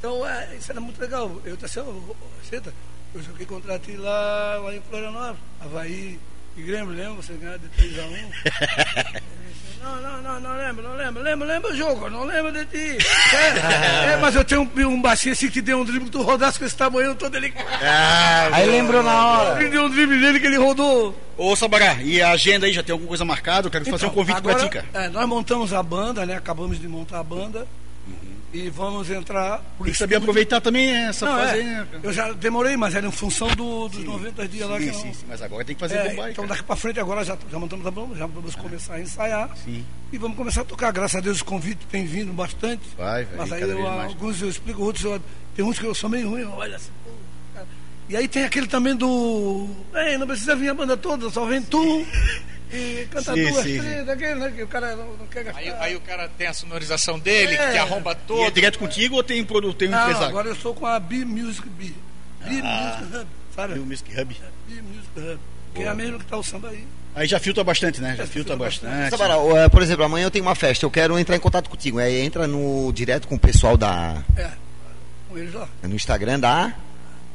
Então, é, isso era muito legal. Eu disse assim, ó, Seta, eu joguei contra ti lá, lá em Florianópolis, Havaí e Grêmio, lembra? Você ganhou de 3x1. Ele disse, Não, não, não, não lembro, não lembro, lembro, lembro o jogo, não lembro de ti. É, é, mas eu tenho um, um baixinho assim que deu um drible que tu rodasse com esse tamanho todo ele. Aí lembrou na hora. Ele deu um drible nele que ele rodou. Ô Sabará, e a agenda aí já tem alguma coisa marcada? Eu quero fazer um Então, convite agora, pra ti, cara. é, nós montamos a banda, né? Acabamos de montar a banda. E vamos entrar. Por Tem que isso saber aproveitar também essa Não, fase é, né? cara? eu já demorei, mas era em função do- dos 90 dias lá que Sim, não. sim, sim, mas agora tem que fazer É, baile, então cara. daqui pra frente agora já, já montamos a banda, já vamos começar a ensaiar. Sim. E vamos começar a tocar. Graças a Deus os convites têm vindo bastante. Vai, vai, Mas aí eu, alguns eu explico, outros eu, tem uns que eu sou meio ruim, olha assim, pô. E aí tem aquele também do. Ei, não precisa vir a banda toda, só vem tu e canta Sim, duas, sim, três, aquele, né? Que o cara não, não quer gastar. Aí, aí o cara tem a sonorização dele, É. que arromba E é todo. direto contigo ou tem, produ- tem um Não, empresário? agora eu sou com a B-Music B. B-Music Hub, sabe? E o Music Hub. B-Music Hub. Que é a mesma que tá o samba aí. Aí já filtra bastante, né? Já É, filtra filtra bastante. Sabara, é, por exemplo, amanhã eu tenho uma festa, eu quero entrar em contato contigo. Aí entra no direto com o pessoal da. É. com eles lá. No Instagram da.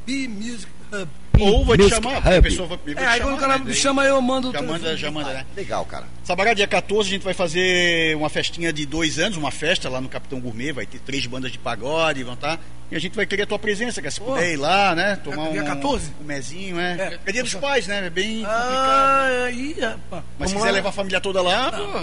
B-Music Hub. Ou vai te chamar, a pessoa vai, vai É, aí quando o chamar, cara né? me chama, eu mando Já manda, já manda, né? Legal, cara. Sabará, dia 14, a gente vai fazer uma festinha de dois anos, uma festa lá no Capitão Gourmet, vai ter três bandas de pagode, vão estar. E a gente vai querer a tua presença, que se Pô. puder ir lá, né? Tomar Dia um, 14? um mezinho, né? É. É, dia dos pais, né? É bem complicado. Ah, aí, rapaz. Mas se quiser lá. levar a família toda lá, Não, pô.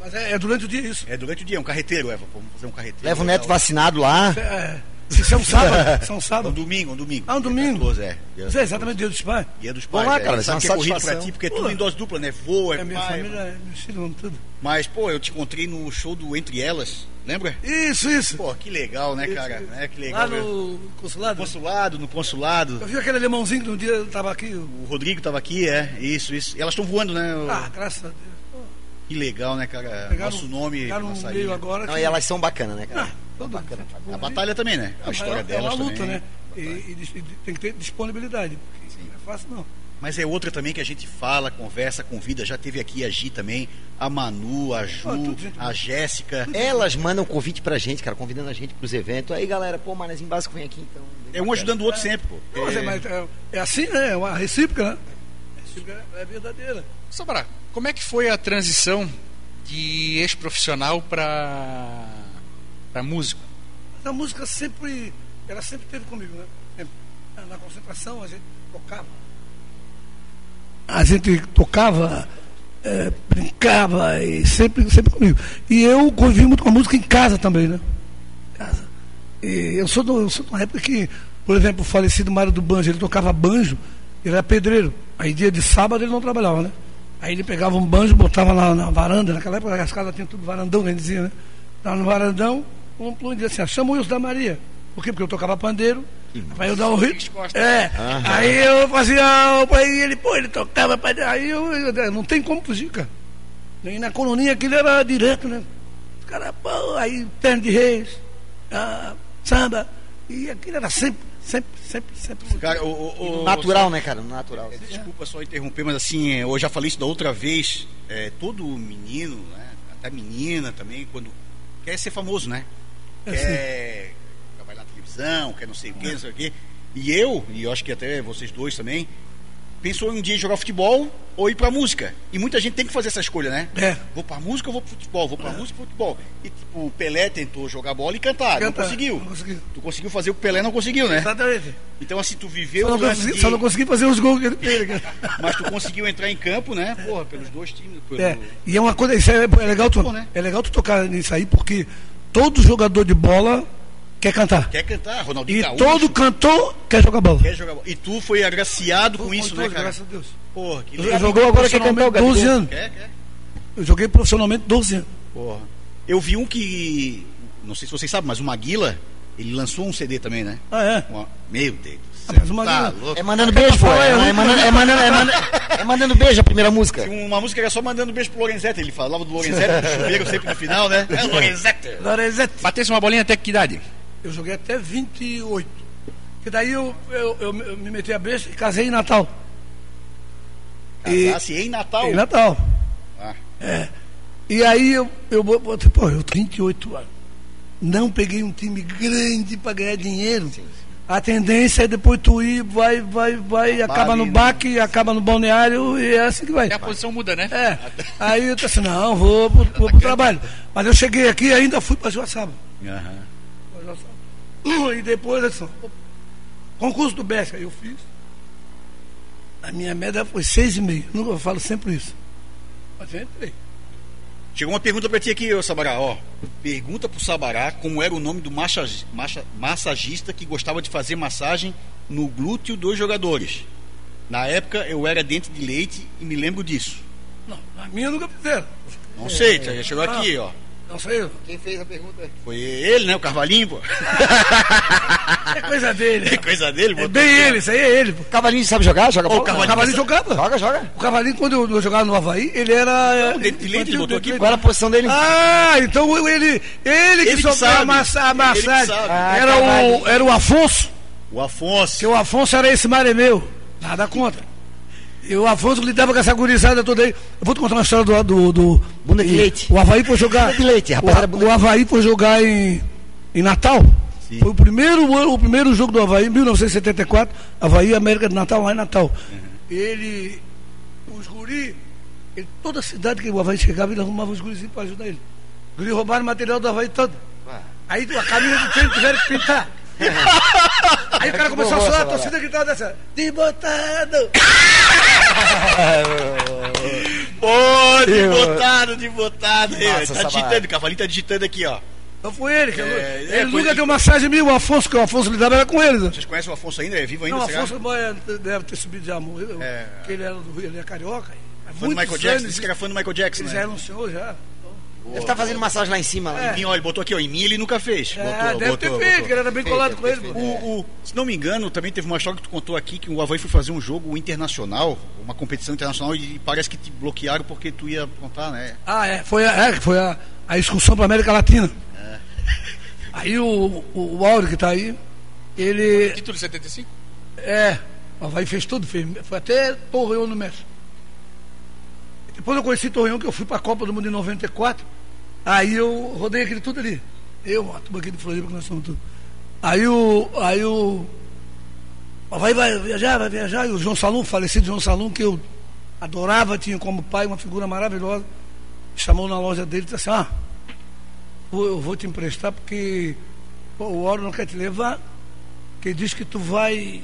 Mas é, é durante o dia isso. É durante o dia, um carreteiro, Eva. Vamos fazer um carreteiro. Leva o neto vacinado lá. É, isso é um sábado. Isso é um Um sábado. domingo, um domingo. Ah, um Dia domingo? 14, é. Dia, Isso é exatamente dia dos pais. dia dos pais. lá, é. cara, Sabe vai que é corrido pra ti, porque é tudo em dose dupla, né? Voa, é, É, minha pai, família, é, meus filhos, tudo. Mas, pô, eu te encontrei no show do Entre Elas, lembra? Isso, isso. Pô, que legal, né, cara? isso. É, que legal. Lá mesmo. no consulado. consulado, no consulado. Eu vi aquele alemãozinho que um dia estava aqui. o- Rodrigo tava aqui, é. Isso, isso. E elas estão voando, né? Ah, graças a Deus. Que legal, né, cara? pegaram- Nosso nome. pegaram nossa um meio agora. Não, que- e elas são bacanas, né, cara? Ah, bacana. A batalha também, né? A história é, delas É uma luta, também. né? E, e e tem que ter disponibilidade. Porque não é fácil, não. Mas é outra também que a gente fala, conversa, convida. Já teve aqui a Gi também, a Manu, a Ju, Ah, gente a. Jéssica. Elas mandam convite pra gente, cara, convidando a gente pros eventos. Aí, galera, pô, Manezinho Básico vem aqui, então. É um ajudando o outro sempre, pô. É, mas é- é assim, né? É uma recíproca, né? É verdadeira. Sabará, como é que foi a transição de ex-profissional para para músico? Mas a música sempre, ela sempre esteve comigo, né? Sempre. Na concentração a gente tocava. A gente tocava, eh, brincava e sempre, sempre comigo. E eu convivi muito com a música em casa também, né? Casa. E eu sou, do, eu sou de uma época que, por exemplo, o falecido Mário do Banjo, ele tocava banjo, ele era pedreiro. Aí dia de sábado ele não trabalhava, né? Aí ele pegava um banjo, botava na, na varanda, naquela época as casas tinham tudo varandão, a gente dizia, né? Estava no varandão, um plum dizia assim, ah, chama o Wilson da Maria. Por quê? Porque eu tocava pandeiro, aí eu dava um ritmo. É, aí eu fazia, aí ele, pô, ele tocava aí eu, eu- não tem como fugir, cara. E na colonia aquilo era direto, né? Os caras, pô, aí terno de reis, ah, samba, e aquilo era sempre, sempre, sempre, sempre. Cara, o, o- o- Natural, né, cara? Natural. Desculpa só interromper, mas assim, eu já falei isso da outra vez. É, todo menino, né, até menina também, quando quer ser famoso, né? É, Quer trabalhar na televisão, quer não sei o quê, não sei o quê. E eu, e eu acho que até vocês dois também, pensou em um dia jogar futebol ou ir pra música. E muita gente tem que fazer essa escolha, né? É. Vou pra música ou vou pro futebol? Vou pra música ou futebol? E tipo, o Pelé tentou jogar bola e cantar, não Cantar, conseguiu. não conseguiu. Tu conseguiu fazer o que Pelé não conseguiu, né? Exatamente. Então assim, tu viveu Só não, consegui, só não consegui fazer os gols que ele fez. mas tu conseguiu entrar em campo, né? Porra, pelos dois times. Pelo... É, e é uma coisa, isso é, é legal tu, né? é legal tu tocar nisso aí, porque todo jogador de bola quer cantar. Quer cantar, Ronaldinho E Gaúcho, todo cantor quer jogar bola. quer jogar bola. E tu foi agraciado com isso, né, cara? Graças a Deus. Porra, que Eu legal. joguei agora quer cantar o 12 anos. Quer, quer? Eu joguei profissionalmente 12 anos. Porra. Eu vi um que. Não sei se vocês sabem, mas o Maguila, ele lançou um CD também, né? Ah, é? Uma- Meu Deus Ah, mas o tá Maguila- louco. É mandando beijo, pô. É, é mandando, é, mandando, é, mandando, é mandando beijo a primeira música. Uma música era só mandando beijo pro Lorenzetti. Ele falava do Lorenzetti, do chuveiro sempre no final, né? É Lorenzetti. Lorenzetti. Batesse uma bolinha até que idade? Eu joguei até 28. E daí eu, eu, eu, eu me meti a besta e casei em Natal. Casasse em Natal. Em Natal. Ah. É. E aí eu, eu botei, pô, eu tenho 28 anos. Não peguei um time grande para ganhar dinheiro. A tendência é depois tu ir, vai, vai, vai, acaba no né? baque, acaba no balneário e é assim que vai. E a posição muda, né? É. Aí eu disse assim, não, vou, pro- vou pro trabalho. Mas eu cheguei aqui e ainda fui para Joaçaba. Aham. Pra Joaçaba. E depois, assim, concurso do BESC, aí eu fiz. A minha média foi seis e meio. Nunca eu falo sempre isso. Mas eu entrei. Chegou uma pergunta pra ti aqui, ô Sabará, ó. Pergunta pro Sabará como era o nome do massag- massa- massagista que gostava de fazer massagem no glúteo dos jogadores. Na época eu era dente de leite e me lembro disso. Não, a minha nunca fizeram. Não sei, já chegou aqui, ó. Não sei eu. Quem fez a pergunta? Foi ele, né? O Carvalhinho, pô. É coisa dele. É coisa dele, É botou bem ele, isso aí é ele. pô. Cavalinho sabe jogar? Joga Ô, bola? o Cavalinho- O Cavalinho jogava. Joga, joga. O Cavalinho, quando eu, jogava no Havaí, ele era. Não, dente de leite, ele botou aqui, Qual era a posição dele? Ah, então ele, ele que Ele que sofreu a sabe. massa- a Ele que massagem. sabe. Ah, Era, o, era o Afonso, O Afonso. que o Afonso era esse maremeu. Nada contra. E o Afonso lidava com essa gurizada toda aí. Eu vou te contar uma história do. do, do Bunda de leite. O Havaí foi jogar. Bunda de leite, rapaz, o, o Havaí foi jogar em, em Natal. Foi o primeiro, ano- o primeiro jogo do Havaí, em 1974, Havaí América de Natal, lá em Natal. Ele, os guri, ele- toda a cidade que o Havaí chegava, ele arrumava os gurizinhos para ajudar ele. Os guri roubaram material do Havaí todo. Aí a camisa do treino tiveram que pintar. Aí o cara começou a chorar, a torcida gritava dessa, desbotado! Pô, de botado, de botado. aí, ó. Massa, Tá digitando, o cavalinho tá digitando aqui, ó. Não foi ele, que É, é, ele foi nunca ele. deu massagem em mim, o Afonso, que o Afonso lidava era com ele. né? Vocês conhecem o Afonso ainda? É vivo ainda? Não, o? Afonso deve ter subido já, morreu. É. Porque ele era do Rio, ele é carioca. Fã do Michael Jackson, disse que era fã do Michael Jackson, Ele né? já era um senhor, já. Ele tá fazendo massagem lá em cima. Lá. Em mim, olha, ele botou aqui, ó. Em mim ele nunca fez. É, Botou, deve botou, ter botou. feito, que ele era bem colado com ele. O, o- se não me engano, também teve uma história que tu contou aqui que o Havaí foi fazer um jogo internacional, uma competição internacional, e parece que te bloquearam porque tu ia aprontar, né? Ah, é, foi a, é, foi a, a excursão para América Latina. Aí o, o, o Áureo que tá aí, ele. Título de 75? É, o Havaí fez tudo, fez, foi até Torreão no México. Depois eu conheci Torreão, que eu fui para a Copa do Mundo em 94. Aí eu rodei aquele tudo ali. Eu, a turma aqui de Floripa, que nós somos tudo. Aí o. Aí o. Havaí vai viajar, vai viajar. E o João Salum, falecido João Salum, que eu adorava, tinha como pai uma figura maravilhosa, chamou na loja dele e disse assim: Ah, eu vou te emprestar porque pô, o Oro não quer te levar, que diz que tu vai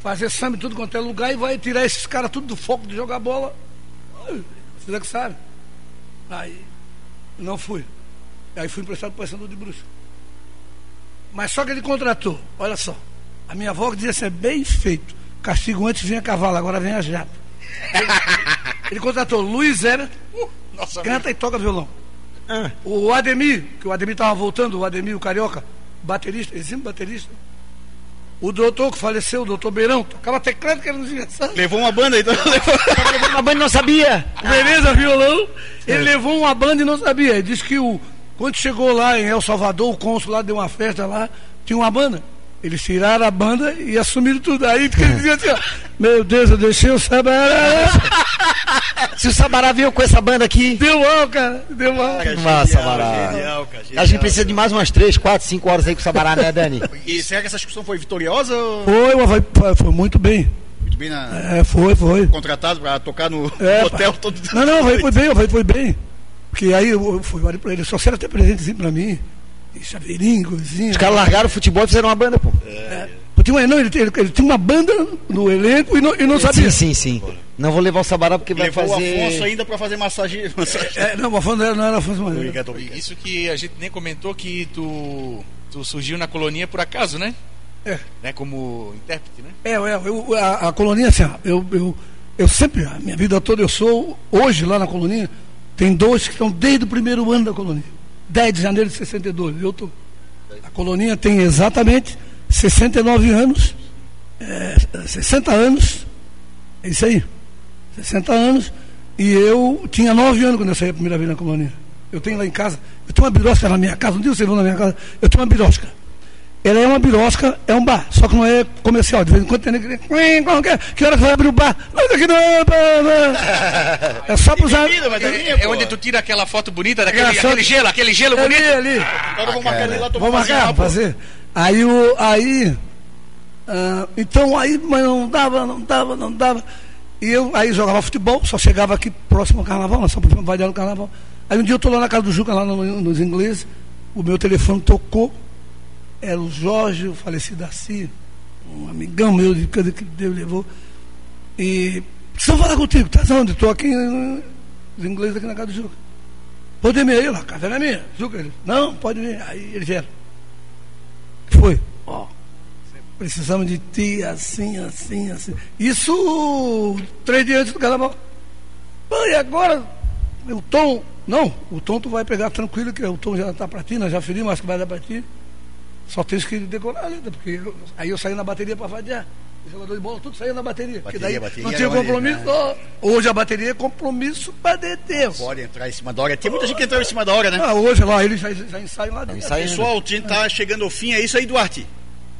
fazer exame em tudo quanto é lugar e vai tirar esses caras tudo do foco de jogar bola. É que sabem. Aí não fui. Aí fui emprestado para o Paysandu de Bruxa. Mas só que ele contratou, olha só. A minha avó que dizia assim, é bem feito. Castigo antes vinha cavalo, agora vem a jato. Ele, ele contratou Luiz Nossa, canta e toca violão. O Ademir, que o Ademir estava voltando, o Ademir, o carioca, baterista, exímio baterista. O doutor que faleceu, o doutor Beirão, tocava teclado que era nos engraçados. Levou uma banda, então levou. Uma banda não sabia. Beleza, violão. Ele levou uma banda e não sabia. Ele disse que o, quando chegou lá em El Salvador, o cônsul lá deu uma festa lá, tinha uma banda. Eles tiraram a banda e assumiram tudo. Aí que ele dizia assim, ó, meu Deus, eu deixei o sabará. Se o Sabará veio com essa banda aqui, Deu mal, cara. Deu mal. Massa, Sabará. Genial, cara, a genial. gente precisa de mais umas 3, 4, 5 horas aí com o Sabará, né, Dani? E será que essa discussão foi vitoriosa ou Foi, foi, foi muito bem. muito bem na... É, foi, foi. contratado pra tocar no É, hotel pá. todo Não, não, foi, foi bem, foi, foi bem. Porque aí eu, eu fui pra ele, só será ter presente assim pra mim. E chaveirinho, coisinha. Os caras largaram o futebol e fizeram uma banda, pô. Tinha uma, não, ele, ele, ele tinha uma banda no elenco e não, e não sabia. Sim, sim, sim. Não vou levar o Sabará porque vai Levou fazer... o Afonso ainda pra fazer massagem. massagem. É, não, o Afonso não era, Afonso obrigado. Isso que a gente nem comentou que tu, tu surgiu na colonia por acaso, né? É. Né, como intérprete, né? É, é eu, a, a colonia, assim, eu, eu, eu sempre, a minha vida toda, eu sou, hoje lá na colonia, tem dois que estão desde o primeiro ano da colonia. 10 de janeiro de 62. Eu tô. A colonia tem exatamente 69 anos, é, 60 anos, é isso aí, 60 anos, e eu tinha 9 anos quando eu saí a primeira vez na colonia. Eu tenho lá em casa, eu tenho uma birosca na minha casa, um dia vocês vão na minha casa, eu tenho uma birosca. Ela é uma birosca, é um bar, só que não é comercial. De vez em quando tem ninguém. que, que hora que vai abrir o bar? Não, daqui não. é, pá. É só para usar. É, é onde tu tira aquela foto bonita daquele aquele gelo, aquele gelo ali, bonito. ali. Então vamos marcar ele lá, Vamos uma marcar, fazer. Aí o. Aí. ah, então aí, mas não dava, não dava, não dava. E eu aí jogava futebol, só chegava aqui próximo ao carnaval, só podíamos variar no carnaval. Aí um dia eu tô lá na casa do Juca, lá no- nos ingleses, o meu telefone tocou, era o Jorge, o falecido Darcy, um amigão meu de que Deus levou. E preciso falar contigo, tá onde? Estou aqui eh, nos ingleses aqui na casa do Juca. Pode vir aí, lá, a não é minha. Juca, ele, não, pode vir. Aí ele vieram. Foi. Ó, precisamos de ti assim, assim, assim. Isso três dias antes do carnaval. E agora? O Tom. Não, o Tom tu vai pegar tranquilo, que o Tom já está para ti, nós já ferimos, acho que vai dar para ti. Só tens que decorar a letra, porque eu- aí eu saí na bateria para vadiar. Os jogadores de bola, tudo saía na bateria. porque Bateria, daí bateria não tinha compromisso. ó. Hoje a bateria é compromisso para Deus. Pode entrar em cima da hora. Tem muita gente que entrou em cima da hora, né? Ah, hoje lá, eles já, já ensaiam lá dentro. Ensaiam. Pessoal, a gente tá chegando ao fim. É isso aí, Duarte.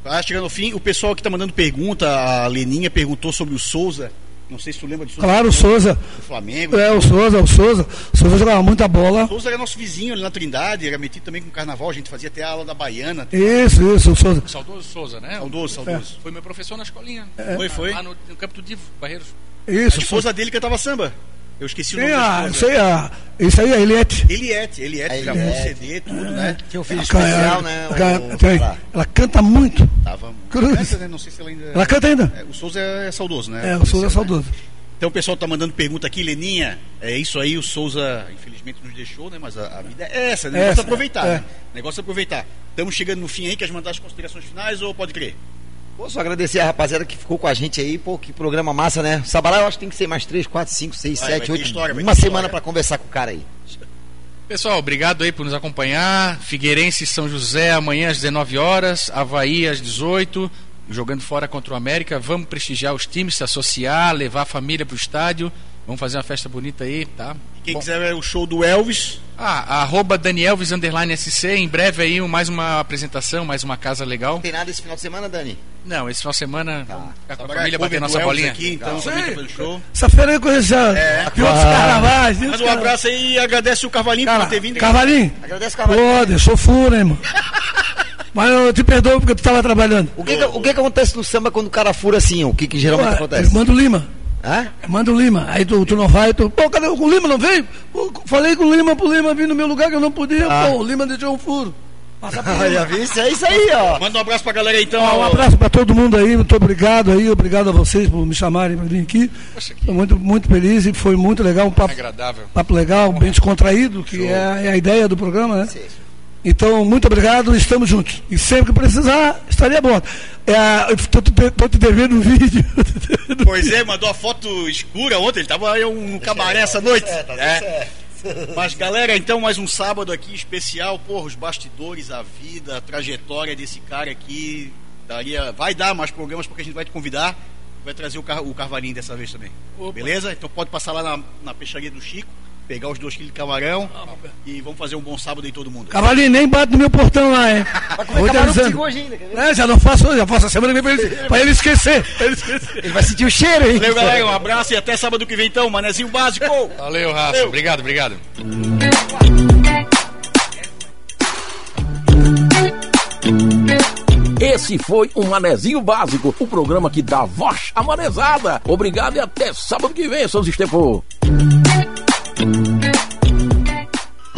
Tá chegando ao fim. O pessoal que tá mandando pergunta, a Leninha perguntou sobre o Souza. Não sei se tu lembra de Souza. Claro, o Souza. Do Flamengo. É, o Souza, o Souza. O Souza jogava muita bola. O Souza era nosso vizinho ali na Trindade, era metido também com o carnaval, a gente fazia até a aula da Baiana. Isso, isso, o Souza. Saudoso Souza, né? Saudoso, saudoso. Foi meu professor na escolinha. Foi, foi. Lá no, no campo do Divo, Barreiros. A Isso, o Souza. esposa dele cantava samba. Eu esqueci o nome Sim, da ah, esposa. isso aí, ah, isso aí é Eliette. Eliette, Eliette, A gravou um. CD, tudo, né? Tinha um filho Ela- especial, né? o- tem- ela canta muito. Tava Cruz. canta, né? Não sei se ela ainda. Ela canta ainda. É, o Souza é saudoso, né? É, o Souza é né? saudoso. Então o pessoal tá mandando pergunta aqui, Leninha. É isso aí, o Souza, infelizmente, nos deixou, né? Mas a, a vida é essa, né? O negócio Essa, é aproveitar, é. né? O negócio é aproveitar. Estamos chegando no fim aí, quer mandar as considerações finais ou pode crer? Pô, só agradecer a rapaziada que ficou com a gente aí, pô, que programa massa, né? Sabará eu acho que tem que ser mais 3, 4, 5, 6, Vai, vai 7, ter 8. história, Uma semana pra conversar com o cara aí. Pessoal, obrigado aí por nos acompanhar. Figueirense São José amanhã às 19 horas, Havaí às 18, jogando fora contra o América. Vamos prestigiar os times, se associar, levar a família pro estádio. Vamos fazer uma festa bonita aí, tá? Quem Bom, quiser ver o show do Elvis, Ah, arroba Danielvis underline SC, em breve aí mais uma apresentação, mais uma casa legal. Não tem nada esse final de semana, Dani? Não, esse final de semana vamos ficar com a família, é bater nossa Elvis bolinha. aqui, então pelo show. Essa feira eu conheço já. De outros carnavais. outros um carnavais. abraço aí e agradece o Carvalhinho Cara, por ter vindo. Cavalinho, Agradece o Carvalho. pô, deixou fura, irmão. Mas eu te perdoo porque tu tava trabalhando. O que, que- o que que acontece no samba quando o cara fura assim? O que, que geralmente Ué, acontece? Manda o Lima. Hã? Manda o Lima. Aí tu, tu não vai, tu. Pô, cadê o, Lima? Não veio? Pô, falei com o Lima pro Lima vir no meu lugar que eu não podia. Ah. Pô, o Lima deixou um furo. Passa pro Olha, Lima. viu? Isso é isso aí, ó. Manda um abraço pra galera aí, então. Um abraço pra todo mundo aí, muito obrigado aí, obrigado a vocês por me chamarem pra vir aqui. Poxa, que Estou muito, muito feliz e foi muito legal, um papo, agradável. papo legal, bem descontraído, que é, a- é a ideia do programa, né? Então, muito obrigado, estamos juntos. E sempre que precisar, estaria bom. É, Estou te, tô te devendo um vídeo. Pois é, mandou a foto escura ontem, ele tava aí um cabaré essa noite. tá É. Mas galera, então mais um sábado aqui especial, porra, os bastidores, a vida, a trajetória desse cara aqui. Daria, vai dar mais programas porque a gente vai te convidar. Vai trazer o, car o Carvalhinho dessa vez também. Beleza? Então pode passar lá na, na peixaria do Chico, pegar os dois quilos de camarão e vamos fazer um bom sábado aí todo mundo. Cavalinho, nem bate no meu portão lá, hein? Vou te camarão avisando. contigo hoje ainda? É, já não faço hoje, já faço a semana que vem pra ele, pra ele esquecer. Pra ele esquecer. Ele vai sentir o cheiro, hein? Valeu, galera. Um abraço e até sábado que vem então, manezinho básico. Valeu, Rafa. Valeu. Obrigado, obrigado. Esse foi o Manezinho Básico, o programa que dá voz à manezada. Obrigado e até sábado que vem, seus Thank you.